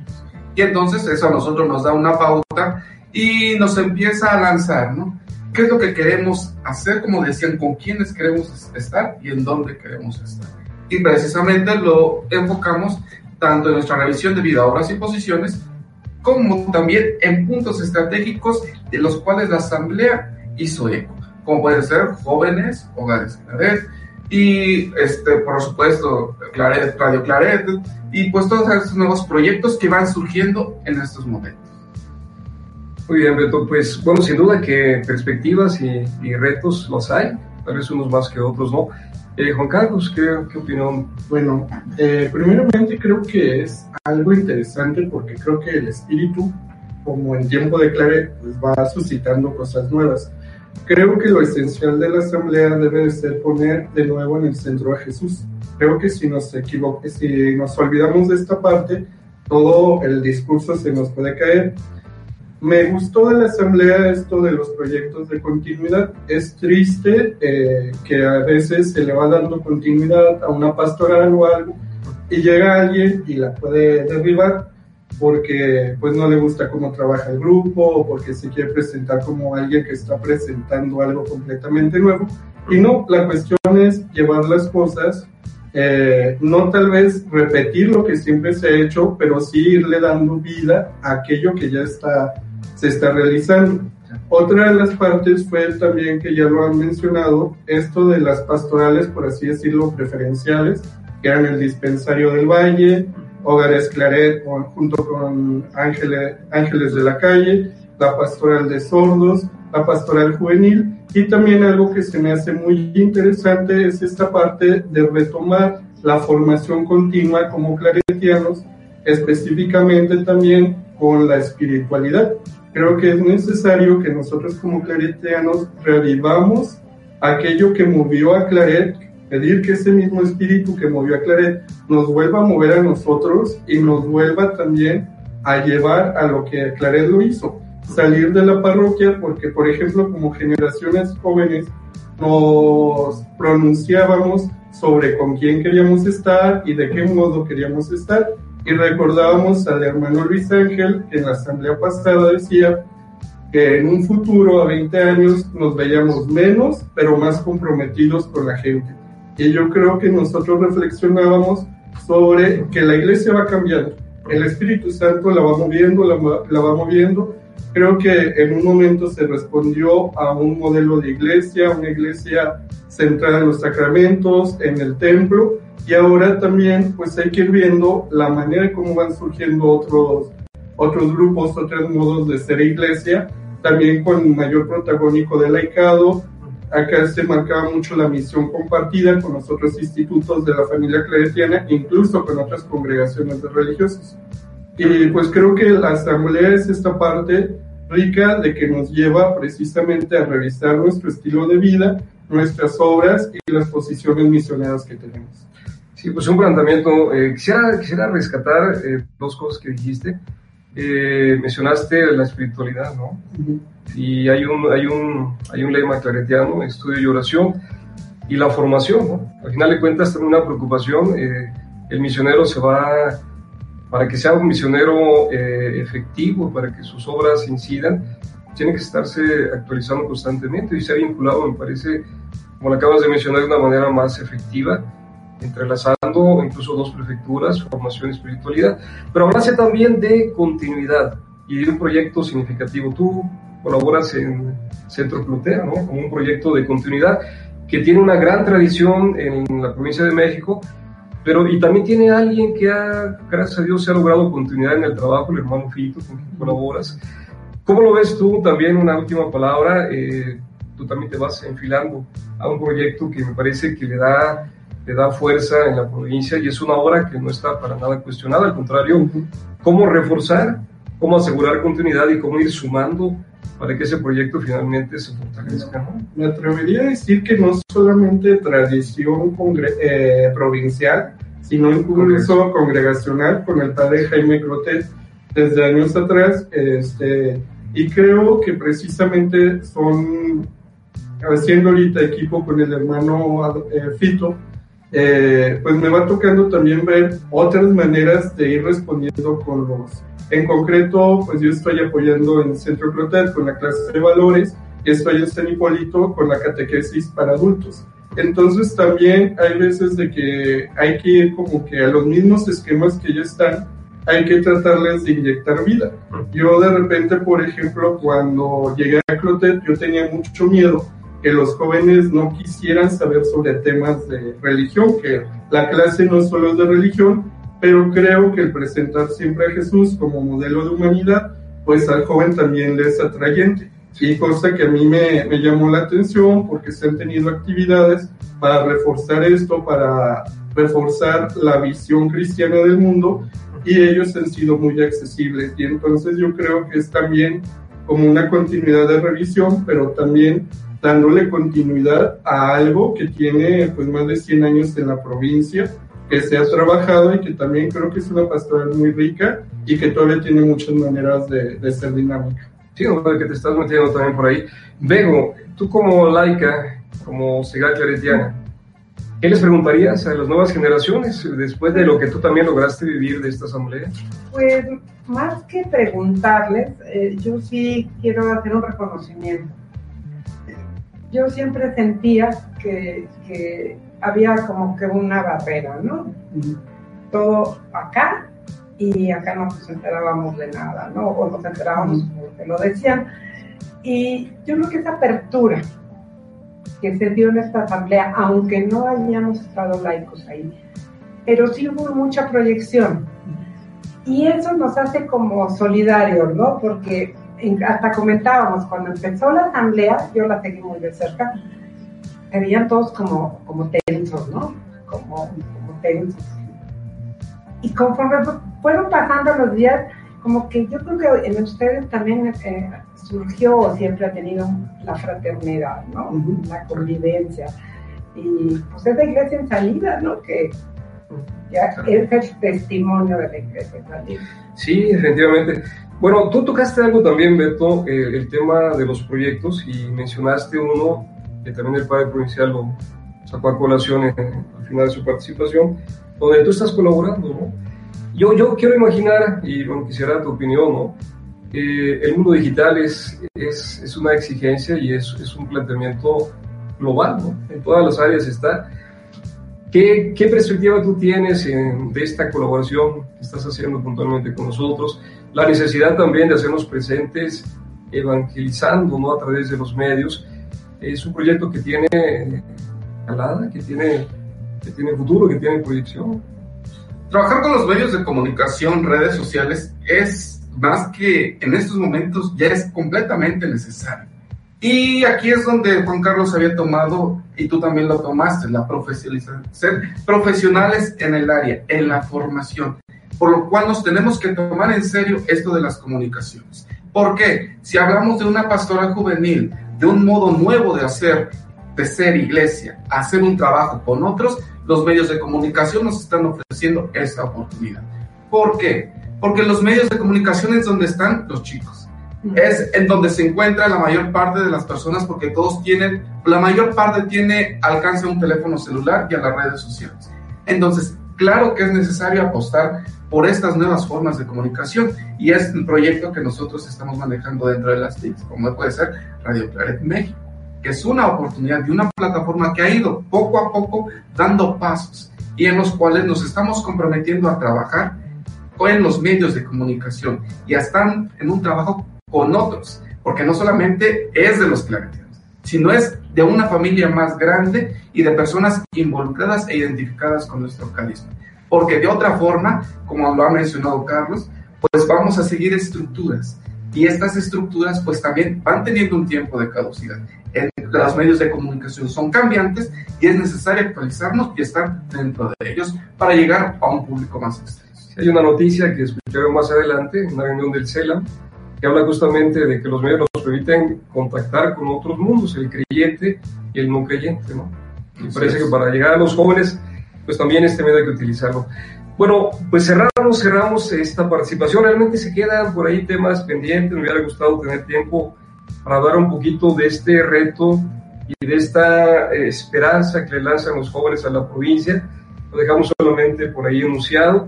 Y entonces eso a nosotros nos da una pauta y nos empieza a lanzar, ¿no? ¿Qué es lo que queremos hacer? Como decían, con quiénes queremos estar y en dónde queremos estar. Y precisamente lo enfocamos tanto en nuestra revisión de vida, obras y posiciones, como también en puntos estratégicos de los cuales la Asamblea hizo eco, como pueden ser jóvenes, hogares y este, por supuesto Claret, Radio Claret, y pues todos esos nuevos proyectos que van surgiendo en estos momentos. Muy bien, Beto, pues bueno, sin duda que perspectivas y, retos los hay, tal vez unos más que otros no. Eh, Juan Carlos, ¿qué, ¿qué, opinión? Bueno, eh, primeramente creo que es algo interesante porque creo que el espíritu, como en tiempo de clave, pues va suscitando cosas nuevas. Creo que lo esencial de la asamblea debe ser poner de nuevo en el centro a Jesús creo que si nos equivocamos, si nos olvidamos de esta parte, todo el discurso se nos puede caer. Me gustó de la asamblea esto de los proyectos de continuidad. Es triste eh, que a veces se le va dando continuidad a una pastoral o algo y llega alguien y la puede derribar porque pues no le gusta cómo trabaja el grupo o porque se quiere presentar como alguien que está presentando algo completamente nuevo. Y no, la cuestión es llevar las cosas eh, no tal vez repetir lo que siempre se ha hecho, pero sí irle dando vida a aquello que ya está se está realizando. Otra de las partes fue también que ya lo han mencionado, esto de las pastorales, por así decirlo, preferenciales, que eran el dispensario del Valle, Hogares Claret junto con Ángeles, Ángeles de la Calle, la pastoral de sordos, la pastoral juvenil y también algo que se me hace muy interesante es esta parte de retomar la formación continua como claretianos, específicamente también con la espiritualidad. Creo que es necesario que nosotros como claretianos revivamos aquello que movió a Claret, pedir que ese mismo espíritu que movió a Claret nos vuelva a mover a nosotros y nos vuelva también a llevar a lo que Claret lo hizo, salir de la parroquia, porque por ejemplo como generaciones jóvenes nos pronunciábamos sobre con quién queríamos estar y de qué modo queríamos estar. Y recordábamos al hermano Luis Ángel, que en la asamblea pasada decía que en un futuro, a 20 años, nos veíamos menos, pero más comprometidos con la gente. Y yo creo que nosotros reflexionábamos sobre que la iglesia va cambiando. El Espíritu Santo la va moviendo, la, la va moviendo. Creo que en un momento se respondió a un modelo de iglesia, una iglesia centrada en los sacramentos, en el templo, y ahora también pues hay que ir viendo la manera de cómo van surgiendo otros, otros grupos, otros modos de ser iglesia, también con mayor protagónico del laicado. Acá se marcaba mucho la misión compartida con los otros institutos de la familia claretiana, incluso con otras congregaciones de religiosos. Y pues creo que la asamblea es esta parte rica de que nos lleva precisamente a revisar nuestro estilo de vida, nuestras obras y las posiciones misioneras que tenemos. Sí, pues un planteamiento. Eh, quisiera, quisiera rescatar eh, dos cosas que dijiste. Eh, mencionaste la espiritualidad, ¿no? Y hay un, hay, un, hay un lema claretiano, estudio y oración, y la formación, ¿no? Al final de cuentas, también una preocupación. el misionero se va, para que sea un misionero efectivo, para que sus obras incidan, tiene que estarse actualizando constantemente y se ha vinculado, me parece, como lo acabas de mencionar, de una manera más efectiva, entrelazando incluso dos prefecturas, formación y espiritualidad, pero hablase también de continuidad y de un proyecto significativo. Tú colaboras en Centro Clutea, ¿no? Como un proyecto de continuidad que tiene una gran tradición en la provincia de México, pero y también tiene alguien que ha, gracias a Dios, se ha logrado continuidad en el trabajo, el hermano Fito, con quien colaboras. ¿Cómo lo ves tú? También una última palabra. Eh, tú también te vas enfilando a un proyecto que me parece que le da, le da fuerza en la provincia y es una obra que no está para nada cuestionada. Al contrario, cómo reforzar, cómo asegurar continuidad y cómo ir sumando para que ese proyecto finalmente se fortalezca. ¿no? Me atrevería a decir que no solamente tradición eh, provincial, sino incluso congregacional con el padre Jaime Crotet desde años atrás. Este, y creo que precisamente son, haciendo ahorita equipo con el hermano eh, Fito, eh, pues me va tocando también ver otras maneras de ir respondiendo con los... En concreto, pues yo estoy apoyando en Centro Clotet con la clase de valores y estoy en San Hipólito con la catequesis para adultos. Entonces también hay veces de que hay que ir como que a los mismos esquemas que ya están hay que tratarles de inyectar vida. Yo de repente, por ejemplo, cuando llegué a Clotet, yo tenía mucho miedo que los jóvenes no quisieran saber sobre temas de religión, que la clase no solo es de religión, pero creo que el presentar siempre a Jesús como modelo de humanidad, pues al joven también le es atrayente. Y cosa que a mí me, me llamó la atención porque se han tenido actividades para reforzar esto, para reforzar la visión cristiana del mundo y ellos han sido muy accesibles y entonces yo creo que es también como una continuidad de revisión, pero también dándole continuidad a algo que tiene pues más de 100 años en la provincia, que se ha trabajado y que también creo que es una pastoral muy rica y que todavía tiene muchas maneras de, de ser dinámica. Sí, que te estás metiendo también por ahí. Vego, tú como laica, como ciudad claretiana, ¿Qué les preguntarías a las nuevas generaciones después de lo que tú también lograste vivir de esta asamblea? Pues más que preguntarles, eh, yo sí quiero hacer un reconocimiento. Yo siempre sentía que, que había como que una barrera, ¿no? Todo acá y acá no nos enterábamos de nada, ¿no? O nos enterábamos porque lo decían. Y yo creo que esa apertura que se dio en esta asamblea, aunque no hayamos estado laicos ahí, pero sí hubo mucha proyección. Y eso nos hace como solidarios, ¿no? Porque hasta comentábamos, cuando empezó la asamblea, yo la seguí muy de cerca, se veían todos como, como tensos, ¿no? Como, como tensos. Y conforme fueron pasando los días, como que yo creo que en ustedes también eh, surgió o siempre ha tenido la fraternidad, ¿no? La convivencia. Y pues es la iglesia en salida, ¿no? Que ya es el testimonio de la iglesia en salida. Sí, efectivamente. Bueno, tú tocaste algo también, Beto, eh, el tema de los proyectos y mencionaste uno que también el padre provincial lo sacó a colación al final de su participación, donde tú estás colaborando, ¿no? Yo, yo quiero imaginar, y bueno, quisiera tu opinión, ¿no? el mundo digital es, es, es, una exigencia y es, es un planteamiento global, ¿no? En todas las áreas está. ¿Qué, qué perspectiva tú tienes de esta colaboración que estás haciendo puntualmente con nosotros? La necesidad también de hacernos presentes, evangelizando, ¿no? A través de los medios. Es un proyecto que tiene calada, que tiene, que tiene futuro, que tiene proyección. Trabajar con los medios de comunicación, redes sociales, es más que en estos momentos ya es completamente necesario. Y aquí es donde Juan Carlos había tomado, y tú también lo tomaste, la profesionalización, ser profesionales en el área, en la formación, por lo cual nos tenemos que tomar en serio esto de las comunicaciones. ¿Por qué? Si hablamos de una pastora juvenil, de un modo nuevo de hacer, de ser iglesia, hacer un trabajo con otros, los medios de comunicación nos están ofreciendo esa oportunidad. ¿Por qué? Porque los medios de comunicación es donde están los chicos. Es en donde se encuentra la mayor parte de las personas porque todos tienen, la mayor parte tiene alcance a un teléfono celular y a las redes sociales. Entonces, claro que es necesario apostar por estas nuevas formas de comunicación y es el proyecto que nosotros estamos manejando dentro de las TICs, como puede ser Radio Claret México que es una oportunidad y una plataforma que ha ido poco a poco dando pasos y en los cuales nos estamos comprometiendo a trabajar con los medios de comunicación y están en un trabajo con otros, porque no solamente es de los claretianos, sino es de una familia más grande y de personas involucradas e identificadas con nuestro carisma. Porque de otra forma, como lo ha mencionado Carlos, pues vamos a seguir estructuras y estas estructuras pues también van teniendo un tiempo de caducidad. Los medios de comunicación son cambiantes y es necesario actualizarnos y estar dentro de ellos para llegar a un público más extenso. Hay una noticia que escucharé más adelante, una reunión del CELAM, que habla justamente de que los medios nos permiten contactar con otros mundos, el creyente y el no creyente, ¿no? Y parece que para llegar a los jóvenes, pues también este medio hay que utilizarlo. Bueno, pues cerramos, cerramos esta participación. Realmente se quedan por ahí temas pendientes. Me hubiera gustado tener tiempo para hablar un poquito de este reto y de esta eh, esperanza que le lanzan los jóvenes a la provincia. Lo dejamos solamente por ahí enunciado.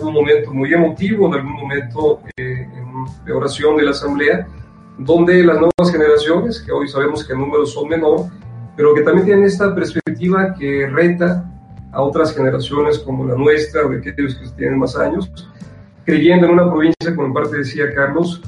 Un momento muy emotivo, en algún momento eh, de oración de la asamblea, donde las nuevas generaciones, que hoy sabemos que el número son menor, pero que también tienen esta perspectiva que reta a otras generaciones como la nuestra o de aquellos que tienen más años, creyendo en una provincia, como en parte decía Carlos,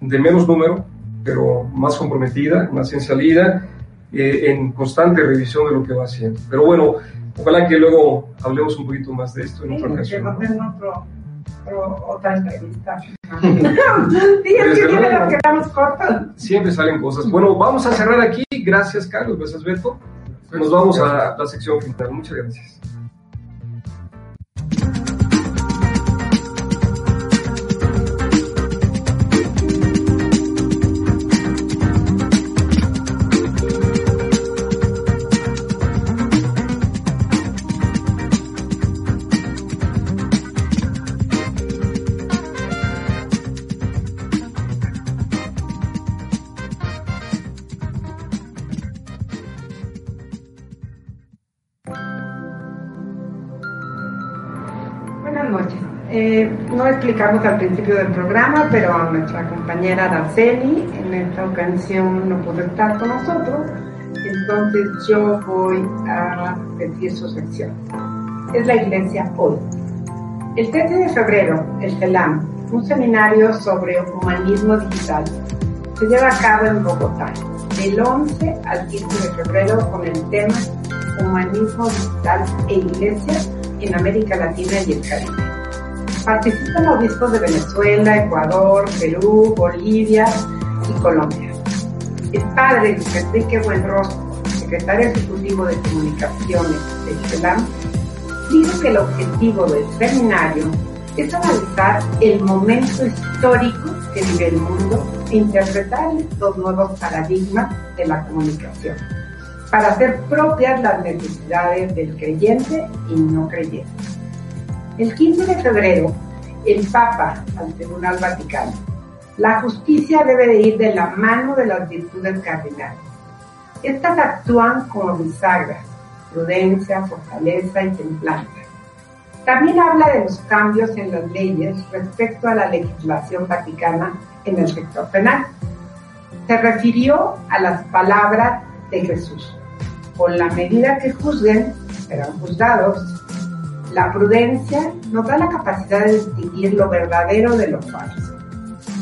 de menos número, pero más comprometida, más en salida, eh, en constante revisión de lo que va haciendo. Pero bueno, ojalá que luego hablemos un poquito más de esto en otra ocasión. Otro, otra entrevista. sí, es que siempre nos quedamos cortos. Siempre salen cosas. Bueno, vamos a cerrar aquí. Gracias, Carlos. Gracias, Beto. Nos vamos a la sección final. Muchas gracias. Explicamos al principio del programa, pero nuestra compañera Araceli en esta ocasión no pudo estar con nosotros, entonces yo voy a decir su sección. Es la iglesia hoy. El 13 de febrero, el CELAM, un seminario sobre humanismo digital, se lleva a cabo en Bogotá, del 11 al 15 de febrero con el tema Humanismo digital e Iglesia en América Latina y el Caribe. Participan obispos de Venezuela, Ecuador, Perú, Bolivia y Colombia. El padre Luis Enrique Buenrostro, secretario ejecutivo de comunicaciones del CELAM, dijo que el objetivo del seminario es analizar el momento histórico que vive el mundo e interpretar los nuevos paradigmas de la comunicación para hacer propias las necesidades del creyente y no creyente. El 15 de febrero, el Papa al Tribunal Vaticano. La justicia debe de ir de la mano de las virtudes cardinales. Estas actúan como bisagras, prudencia, fortaleza y templanza. También habla de los cambios en las leyes respecto a la legislación vaticana en el sector penal. Se refirió a las palabras de Jesús. Con la medida que juzguen, serán juzgados. La prudencia nos da la capacidad de distinguir lo verdadero de lo falso.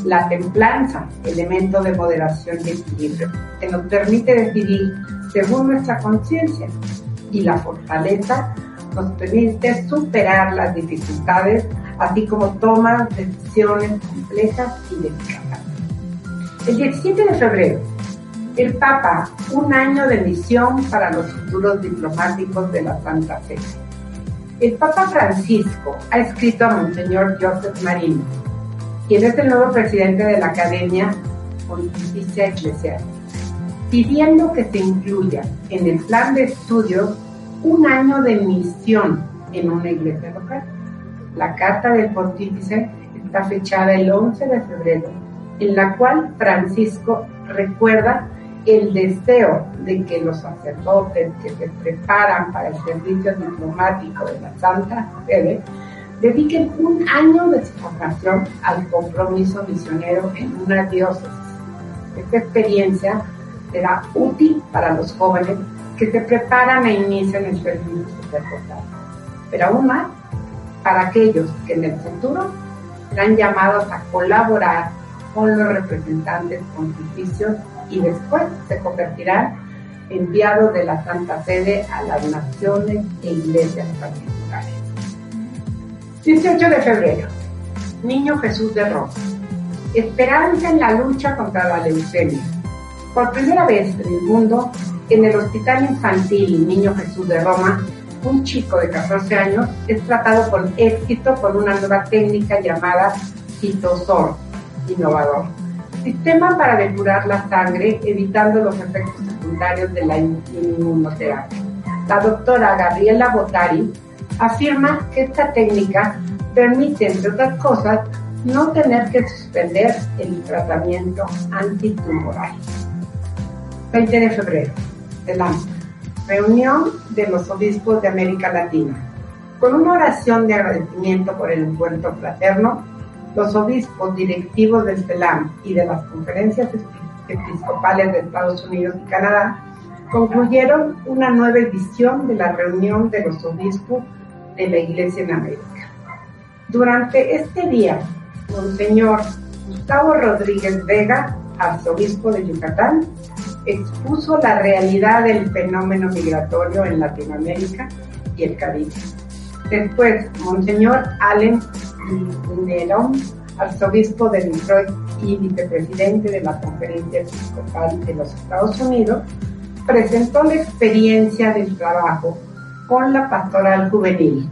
La templanza, elemento de moderación y equilibrio, que nos permite decidir según nuestra conciencia. Y la fortaleza nos permite superar las dificultades, así como tomar decisiones complejas y delicadas. El 17 de febrero, el Papa, un año de misión para los futuros diplomáticos de la Santa Fe. El Papa Francisco ha escrito a Monseñor Joseph Marino, quien es el nuevo presidente de la Academia Pontificia Eclesiástica, pidiendo que se incluya en el plan de estudios un año de misión en una iglesia local. La carta del pontífice está fechada el 11 de febrero, en la cual Francisco recuerda el deseo de que los sacerdotes que se preparan para el servicio diplomático de la Santa Sede dediquen un año de su formación al compromiso misionero en una diócesis. Esta experiencia será útil para los jóvenes que se preparan e inician el servicio sacerdotal, pero aún más para aquellos que en el futuro serán llamados a colaborar con los representantes pontificios y después se convertirán enviados de la Santa Sede a las naciones e iglesias particulares. 18 de febrero, Niño Jesús de Roma. Esperanza en la lucha contra la leucemia. Por primera vez en el mundo, en el Hospital Infantil Niño Jesús de Roma, un chico de 14 años es tratado con éxito con una nueva técnica llamada citosor, innovador. Sistema para depurar la sangre evitando los efectos secundarios de la inmunoterapia. La doctora Gabriela Botari afirma que esta técnica permite, entre otras cosas, no tener que suspender el tratamiento antitumoral. 20 de febrero la reunión de los obispos de América Latina. Con una oración de agradecimiento por el encuentro fraterno, los obispos directivos del CELAM y de las conferencias episcopales de Estados Unidos y Canadá concluyeron una nueva edición de la reunión de los obispos de la Iglesia en América. Durante este día, Monseñor Gustavo Rodríguez Vega, arzobispo de Yucatán, expuso la realidad del fenómeno migratorio en Latinoamérica y el Caribe. Después, Monseñor Allen Nerón, arzobispo de Detroit y vicepresidente de la Conferencia Episcopal de los Estados Unidos, presentó la experiencia del trabajo con la pastoral juvenil.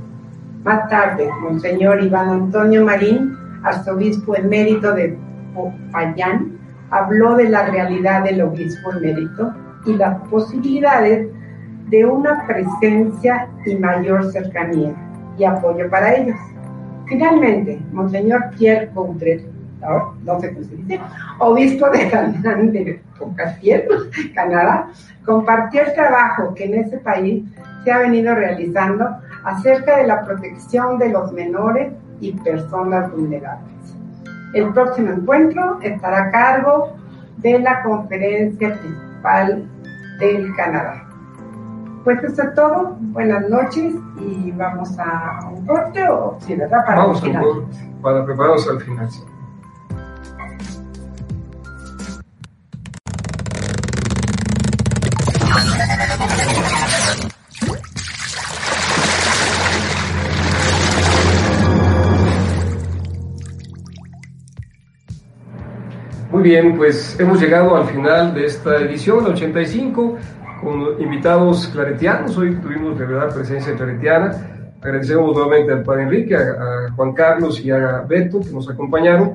Más tarde, Monseñor Iván Antonio Marín, arzobispo emérito de Popayán, habló de la realidad del obispo emérito y las posibilidades de una presencia y mayor cercanía y apoyo para ellos. Finalmente, Monseñor Pierre Coudret, no, sé cómo se dice, obispo de, de Canadá, compartió el trabajo que en ese país se ha venido realizando acerca de la protección de los menores y personas vulnerables. El próximo encuentro estará a cargo de la Conferencia Principal del Canadá. Pues eso es todo. Buenas noches y vamos a un corte o sí, ¿verdad? Para vamos a un corte para prepararnos al final. Muy bien, pues hemos llegado al final de esta edición, la 85, con invitados claretianos. Hoy tuvimos de verdad presencia claretiana. Agradecemos nuevamente al padre Enrique, a, Juan Carlos y a Beto que nos acompañaron.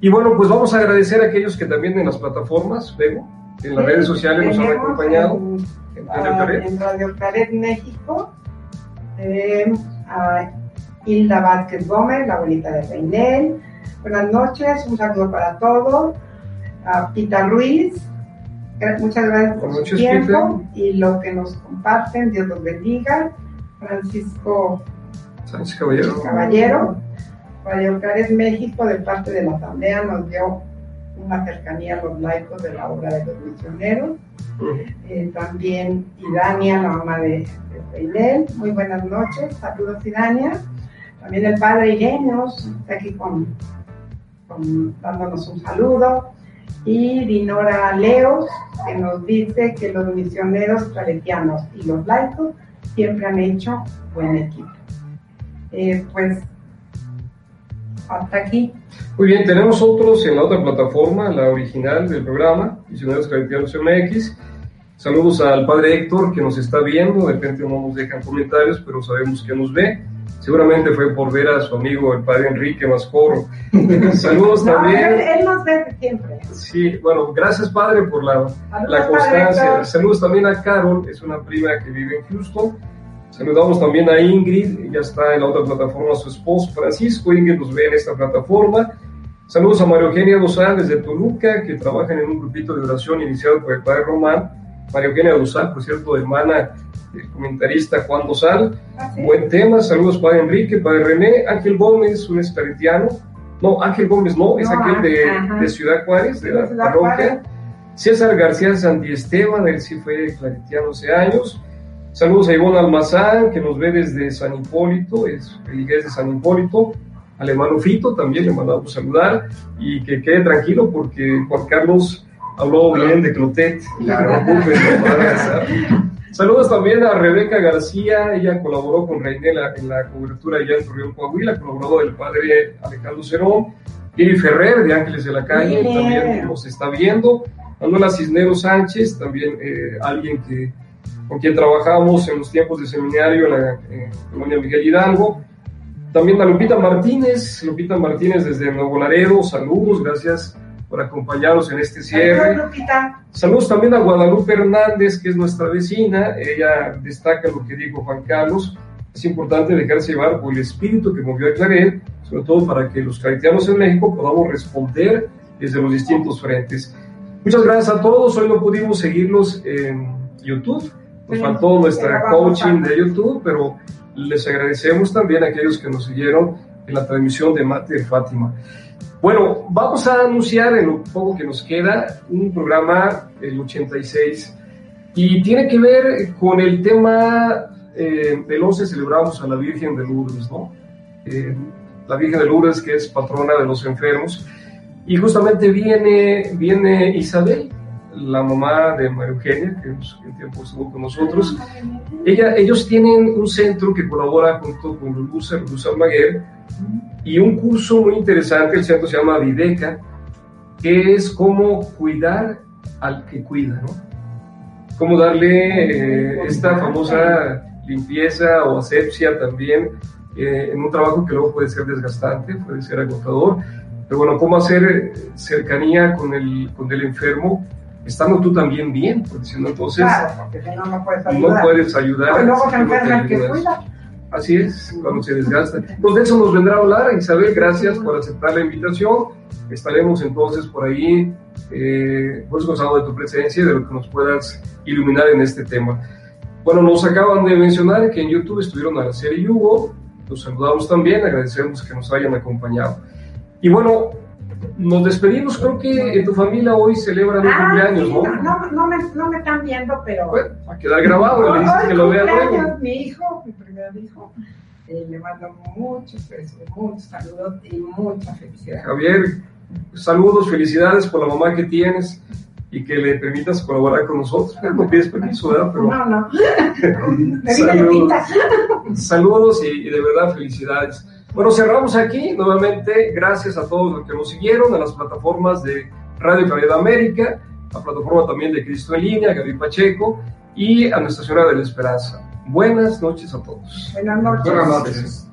Y bueno, pues vamos a agradecer a aquellos que también en las plataformas, vemos, en las redes sociales nos han acompañado. En, Radio Claret México, eh, a Hilda Vázquez Gómez, la abuelita de Reinel. Buenas noches, un saludo para todos a Pita Ruiz. Muchas gracias por su tiempo y lo que nos comparten. Dios los bendiga. Francisco Sánchez Caballero. Caballero. Radio México, de parte de la Asamblea, nos dio una cercanía a los laicos de la obra de los misioneros. Eh, también Idania, la mamá de, de Muy buenas noches. Saludos, Idania. También el padre Irenos está aquí con, dándonos un saludo y Dinora Leos, que nos dice que los misioneros claretianos y los laicos siempre han hecho buen equipo. Eh, pues hasta aquí. Muy bien, tenemos otros en la otra plataforma, la original del programa, Misioneros Claretianos MX. Saludos al padre Héctor que nos está viendo, de repente no nos dejan comentarios, pero sabemos que nos ve. Seguramente fue por ver a su amigo el padre Enrique Mascoro. Saludos también. Él, nos ve siempre. Sí, bueno, gracias padre por la, la constancia. Saludos también a Carol, es una prima que vive en Houston. Saludamos también a Ingrid, ya está en la otra plataforma su esposo Francisco. Ingrid nos ve en esta plataforma. Saludos a María Eugenia González de Toluca, que trabajan en un grupito de oración iniciado por el padre Román. María Eugenia Dosal, por cierto, hermana el comentarista Juan Dosal. Ah, Buen tema, saludos Padre Enrique, Padre René, Ángel Gómez, un esclaretiano. No, Ángel Gómez no, es aquel de, Ciudad Juárez, de la parroquia. César García Santiesteban, él sí fue claretiano hace años. Saludos a Ivonne Almazán, que nos ve desde San Hipólito, es religioso de San Hipólito. Al hermano Fito también le mandamos saludar y que quede tranquilo porque Juan Carlos habló bien. de Clotet. Claro. Saludos también a Rebeca García, ella colaboró con Reinela en la cobertura allá en Torreón, Coahuila, colaboró del padre Alejandro Cerón, Iri Ferrer de Ángeles de la Calle, también nos está viendo, Manuela Cisneros Sánchez, también eh, alguien que con quien trabajamos en los tiempos de seminario en la colonia Miguel Hidalgo, también a Lupita Martínez, Lupita Martínez desde Nuevo Laredo, saludos, gracias por acompañarnos en este cierre. Saludos también a Guadalupe Hernández, que es nuestra vecina. Ella destaca lo que dijo Juan Carlos. Es importante dejarse llevar por el espíritu que movió a Claret, sobre todo para que los claretianos en México podamos responder desde los distintos frentes. Muchas gracias a todos. Hoy no pudimos seguirlos en YouTube. Nos faltó nuestra coaching de YouTube, pero les agradecemos también a aquellos que nos siguieron la transmisión de de Fátima. Bueno, vamos a anunciar en lo poco que nos queda un programa, el 86, y tiene que ver con el tema eh, del 11 celebramos a la Virgen de Lourdes, ¿no? Eh, la Virgen de Lourdes que es patrona de los enfermos, y justamente viene, viene Isabel, la mamá de María Eugenia, que en tiempo estuvo con nosotros. Ella, ellos tienen un centro que colabora junto con Luz, Luz Almaguer, y un curso muy interesante, el centro se llama Videca, que es cómo cuidar al que cuida, ¿no? Cómo darle eh, esta famosa limpieza o asepsia también eh, en un trabajo que luego puede ser desgastante, puede ser agotador, pero bueno, cómo hacer cercanía con el, con el enfermo estando tú también bien, porque si no, entonces no, puedes ayudar. No puedes ayudar luego se enferma el que cuida. Así es, cuando se desgasta. Entonces de eso nos vendrá a hablar Isabel, gracias por aceptar la invitación. Estaremos entonces por ahí, eh, pues gozando de tu presencia y de lo que nos puedas iluminar en este tema. Bueno, nos acaban de mencionar que en YouTube estuvieron a la serie Hugo, los saludamos también, agradecemos que nos hayan acompañado. Y bueno, nos despedimos. Creo que en tu familia hoy celebran un Ah, cumpleaños, sí, ¿no? no, no, no me, no me están viendo, pero. Bueno, va a quedar grabado, le dices que lo vea luego. Mi hijo, mi primer hijo, eh, le mando muchos besos, muchos saludos y mucha felicidad. Javier, saludos, felicidades por la mamá que tienes y que le permitas colaborar con nosotros. No pides permiso, ¿verdad? Pero No, no. Saludos. saludos y, y de verdad felicidades. Bueno, cerramos aquí. Nuevamente, gracias a todos los que nos siguieron, a las plataformas de Radio Claridad América, la plataforma también de Cristo en Línea, Gaby Pacheco y a Nuestra Señora de la Esperanza. Buenas noches a todos. Buenas noches. Buenas noches.